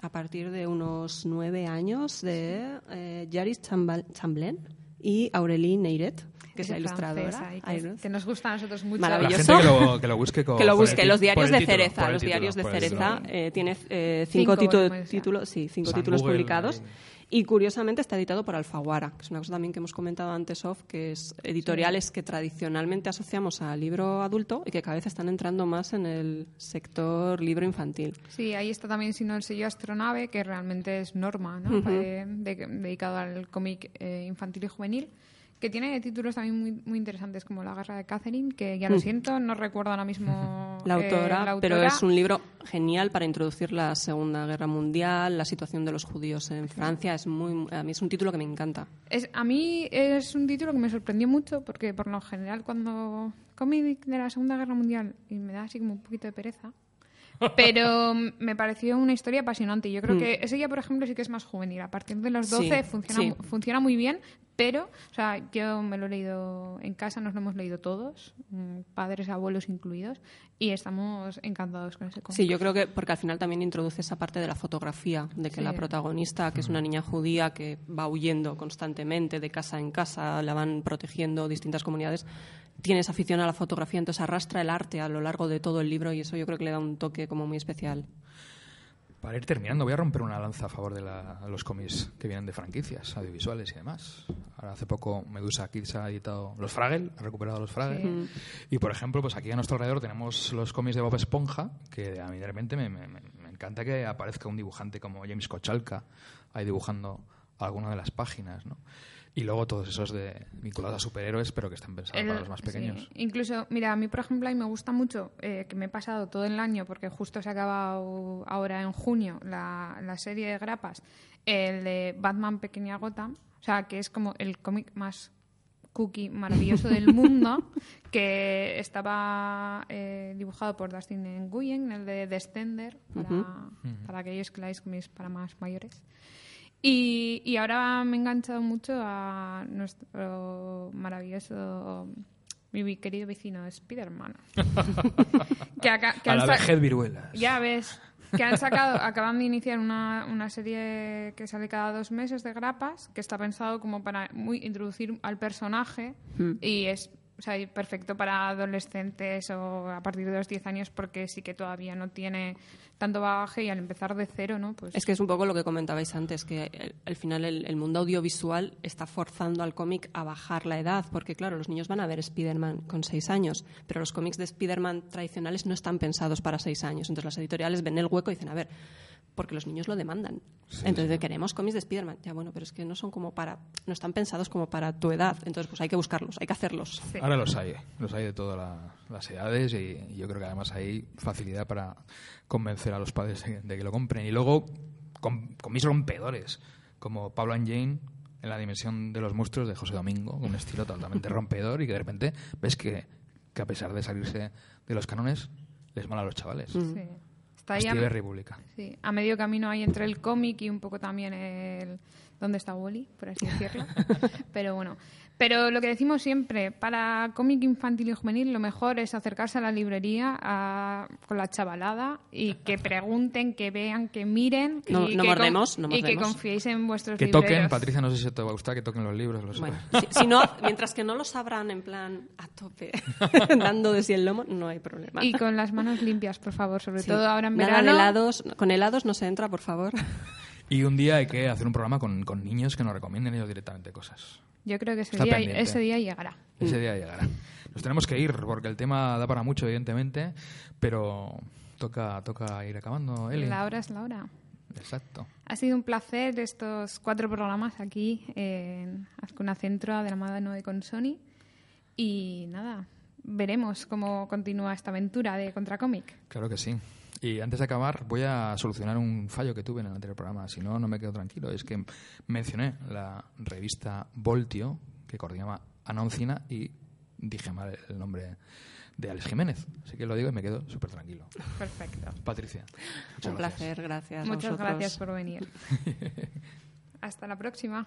S5: a partir de unos nueve años, de eh, Yaris Chamblin y Aurélie Neyret, que es la ilustradora.
S3: que,
S5: Ay,
S3: que nos gustan a nosotros mucho.
S2: La
S5: Maravilloso.
S2: gente que lo, que lo busque con,
S5: que lo busque, los diarios de
S2: título,
S5: Cereza, los
S2: título,
S5: diarios de Cereza eh, tiene eh,
S3: Cinco
S5: títulos, sí, cinco
S2: San
S5: títulos
S2: Google,
S5: publicados.
S2: ahí.
S5: Y curiosamente está editado por Alfaguara, que es una cosa también que hemos comentado antes, of, que es editoriales que tradicionalmente asociamos al libro adulto y que cada vez están entrando más en el sector libro infantil.
S3: Sí, ahí está también sino el sello Astronave, que realmente es norma, ¿no?
S5: Ujú.
S3: Eh, de- dedicado al cómic eh, infantil y juvenil, que tiene títulos también muy, muy interesantes como La guerra de Catherine, que ya lo
S5: Mm.
S3: siento, no recuerdo ahora mismo
S5: La
S3: eh,
S5: autora,
S3: la
S5: pero
S3: autora.
S5: es un libro genial para introducir la Segunda Guerra Mundial, la situación de los judíos en Francia. Es muy, a mí es un título que me encanta.
S3: Es, a mí es un título que me sorprendió mucho porque por lo general cuando cómic de la Segunda Guerra Mundial y me da así como un poquito de pereza, pero me pareció una historia apasionante. Yo creo
S5: Mm.
S3: que ese ya, por ejemplo, sí que es más juvenil. A partir de los
S5: Sí,
S3: 12 funciona,
S5: sí.
S3: funciona muy bien, pero o sea, yo me lo he leído en casa, nos lo hemos leído todos, mm, padres, abuelos incluidos, y estamos encantados con ese cómic.
S5: Sí, yo creo que porque al final también introduce esa parte de la fotografía, de que
S3: Sí.
S5: la protagonista, que es una niña judía que va huyendo constantemente de casa en casa, la van protegiendo distintas comunidades, tiene esa afición a la fotografía, entonces arrastra el arte a lo largo de todo el libro y eso yo creo que le da un toque como muy especial.
S2: Para ir terminando, voy a romper una lanza a favor de la- los cómics que vienen de franquicias, audiovisuales y demás. Ahora hace poco Medusa Kids ha editado Los Fraggle, ha recuperado Los Fraggle. Y por ejemplo, pues aquí a nuestro alrededor tenemos los cómics de Bob Esponja, que a mí de repente me, me- me- me encanta que aparezca un dibujante como James Kochalka ahí dibujando alguna de las páginas, ¿no? Y luego todos esos de vinculados a superhéroes, pero que están pensados
S3: El-
S2: para los más
S3: sí.
S2: pequeños.
S3: Incluso, mira, a mí, por ejemplo, a mí me gusta mucho eh, que me he pasado todo el año, porque justo se ha acabado ahora en junio la, la serie de grapas, el de Batman Pequeña Gotham, o sea, que es como el cómic más cookie maravilloso del mundo, que estaba eh, dibujado por Dustin Nguyen, el de Descender, para, para aquellos que leáis cómics para más mayores. Y, y ahora me he enganchado mucho a nuestro maravilloso, mi querido vecino Spiderman. que aca- que
S2: a
S3: han
S2: la vejez viruela.
S3: Ya ves, que han sacado, acaban de iniciar una, una serie que sale cada dos meses de grapas, que está pensado como para muy introducir al personaje
S5: Mm.
S3: y es o sea, perfecto para adolescentes o a partir de los 10 años porque sí que todavía no tiene tanto bagaje y al empezar de cero, ¿no? Pues
S5: Es que es un poco lo que comentabais antes, que al final el, el mundo audiovisual está forzando al cómic a bajar la edad, porque claro, los niños van a ver Spider-Man con seis años, pero los cómics de Spider-Man tradicionales no están pensados para seis años. Entonces las editoriales ven el hueco y dicen, a ver, porque los niños lo demandan. Entonces queremos cómics de Spider-Man. Ya bueno, pero es que no son como para, no están pensados como para tu edad. Entonces pues hay que buscarlos, hay que hacerlos.
S3: sí.
S2: Ahora los hay, los hay de todas la- las edades y, y yo creo que además hay facilidad para convencer a los padres de, de que lo compren. Y luego con, con mis rompedores, como Pablo and Jane en la dimensión de los monstruos de José Domingo, con un estilo totalmente rompedor y que de repente ves que, que a pesar de salirse de los cánones, les mola a los chavales.
S5: Mm.
S3: Sí. Está ahí a,
S2: República.
S3: sí, a medio camino ahí entre el cómic y un poco también el dónde está Wally, por así decirlo. Pero bueno, pero lo que decimos siempre, para cómic infantil y juvenil lo mejor es acercarse a la librería a- con la chavalada y que pregunten, que vean, que miren
S5: No-
S3: y,
S5: no
S3: que
S5: mordemos, no
S3: y que confiéis en vuestros
S2: Que
S3: libreros.
S2: toquen, Patricia, no sé si te va a gustar que toquen los libros. Los
S5: Bueno, si, si no, mientras que no lo sabrán en plan a tope, dando de sí el lomo, no hay problema.
S3: Y con las manos limpias, por favor, sobre
S5: Sí.
S3: todo ahora en
S5: Nada
S3: verano.
S5: de helados, con helados no se entra, por favor.
S2: Y un día hay que hacer un programa con, con niños que nos recomienden ellos directamente cosas.
S3: Yo creo que ese día, ese día llegará.
S2: Ese día llegará. Nos tenemos que ir porque el tema da para mucho, evidentemente, pero toca, toca ir acabando, Eli.
S3: La hora es la hora.
S2: Exacto.
S3: Ha sido un placer estos cuatro programas aquí en Azcuna Centro de la mano de con Sony. Y nada, veremos cómo continúa esta aventura de Contracomic.
S2: Claro que sí. Y antes de acabar, voy a solucionar un fallo que tuve en el anterior programa. Si no, no me quedo tranquilo. Es que mencioné la revista Voltio, que coordinaba Anoncina, y dije mal el nombre de Alex Jiménez. Así que lo digo y me quedo súper tranquilo.
S3: Perfecto.
S2: Patricia. muchas
S6: Un
S2: gracias.
S6: placer, gracias.
S3: Muchas gracias por venir. Hasta la próxima.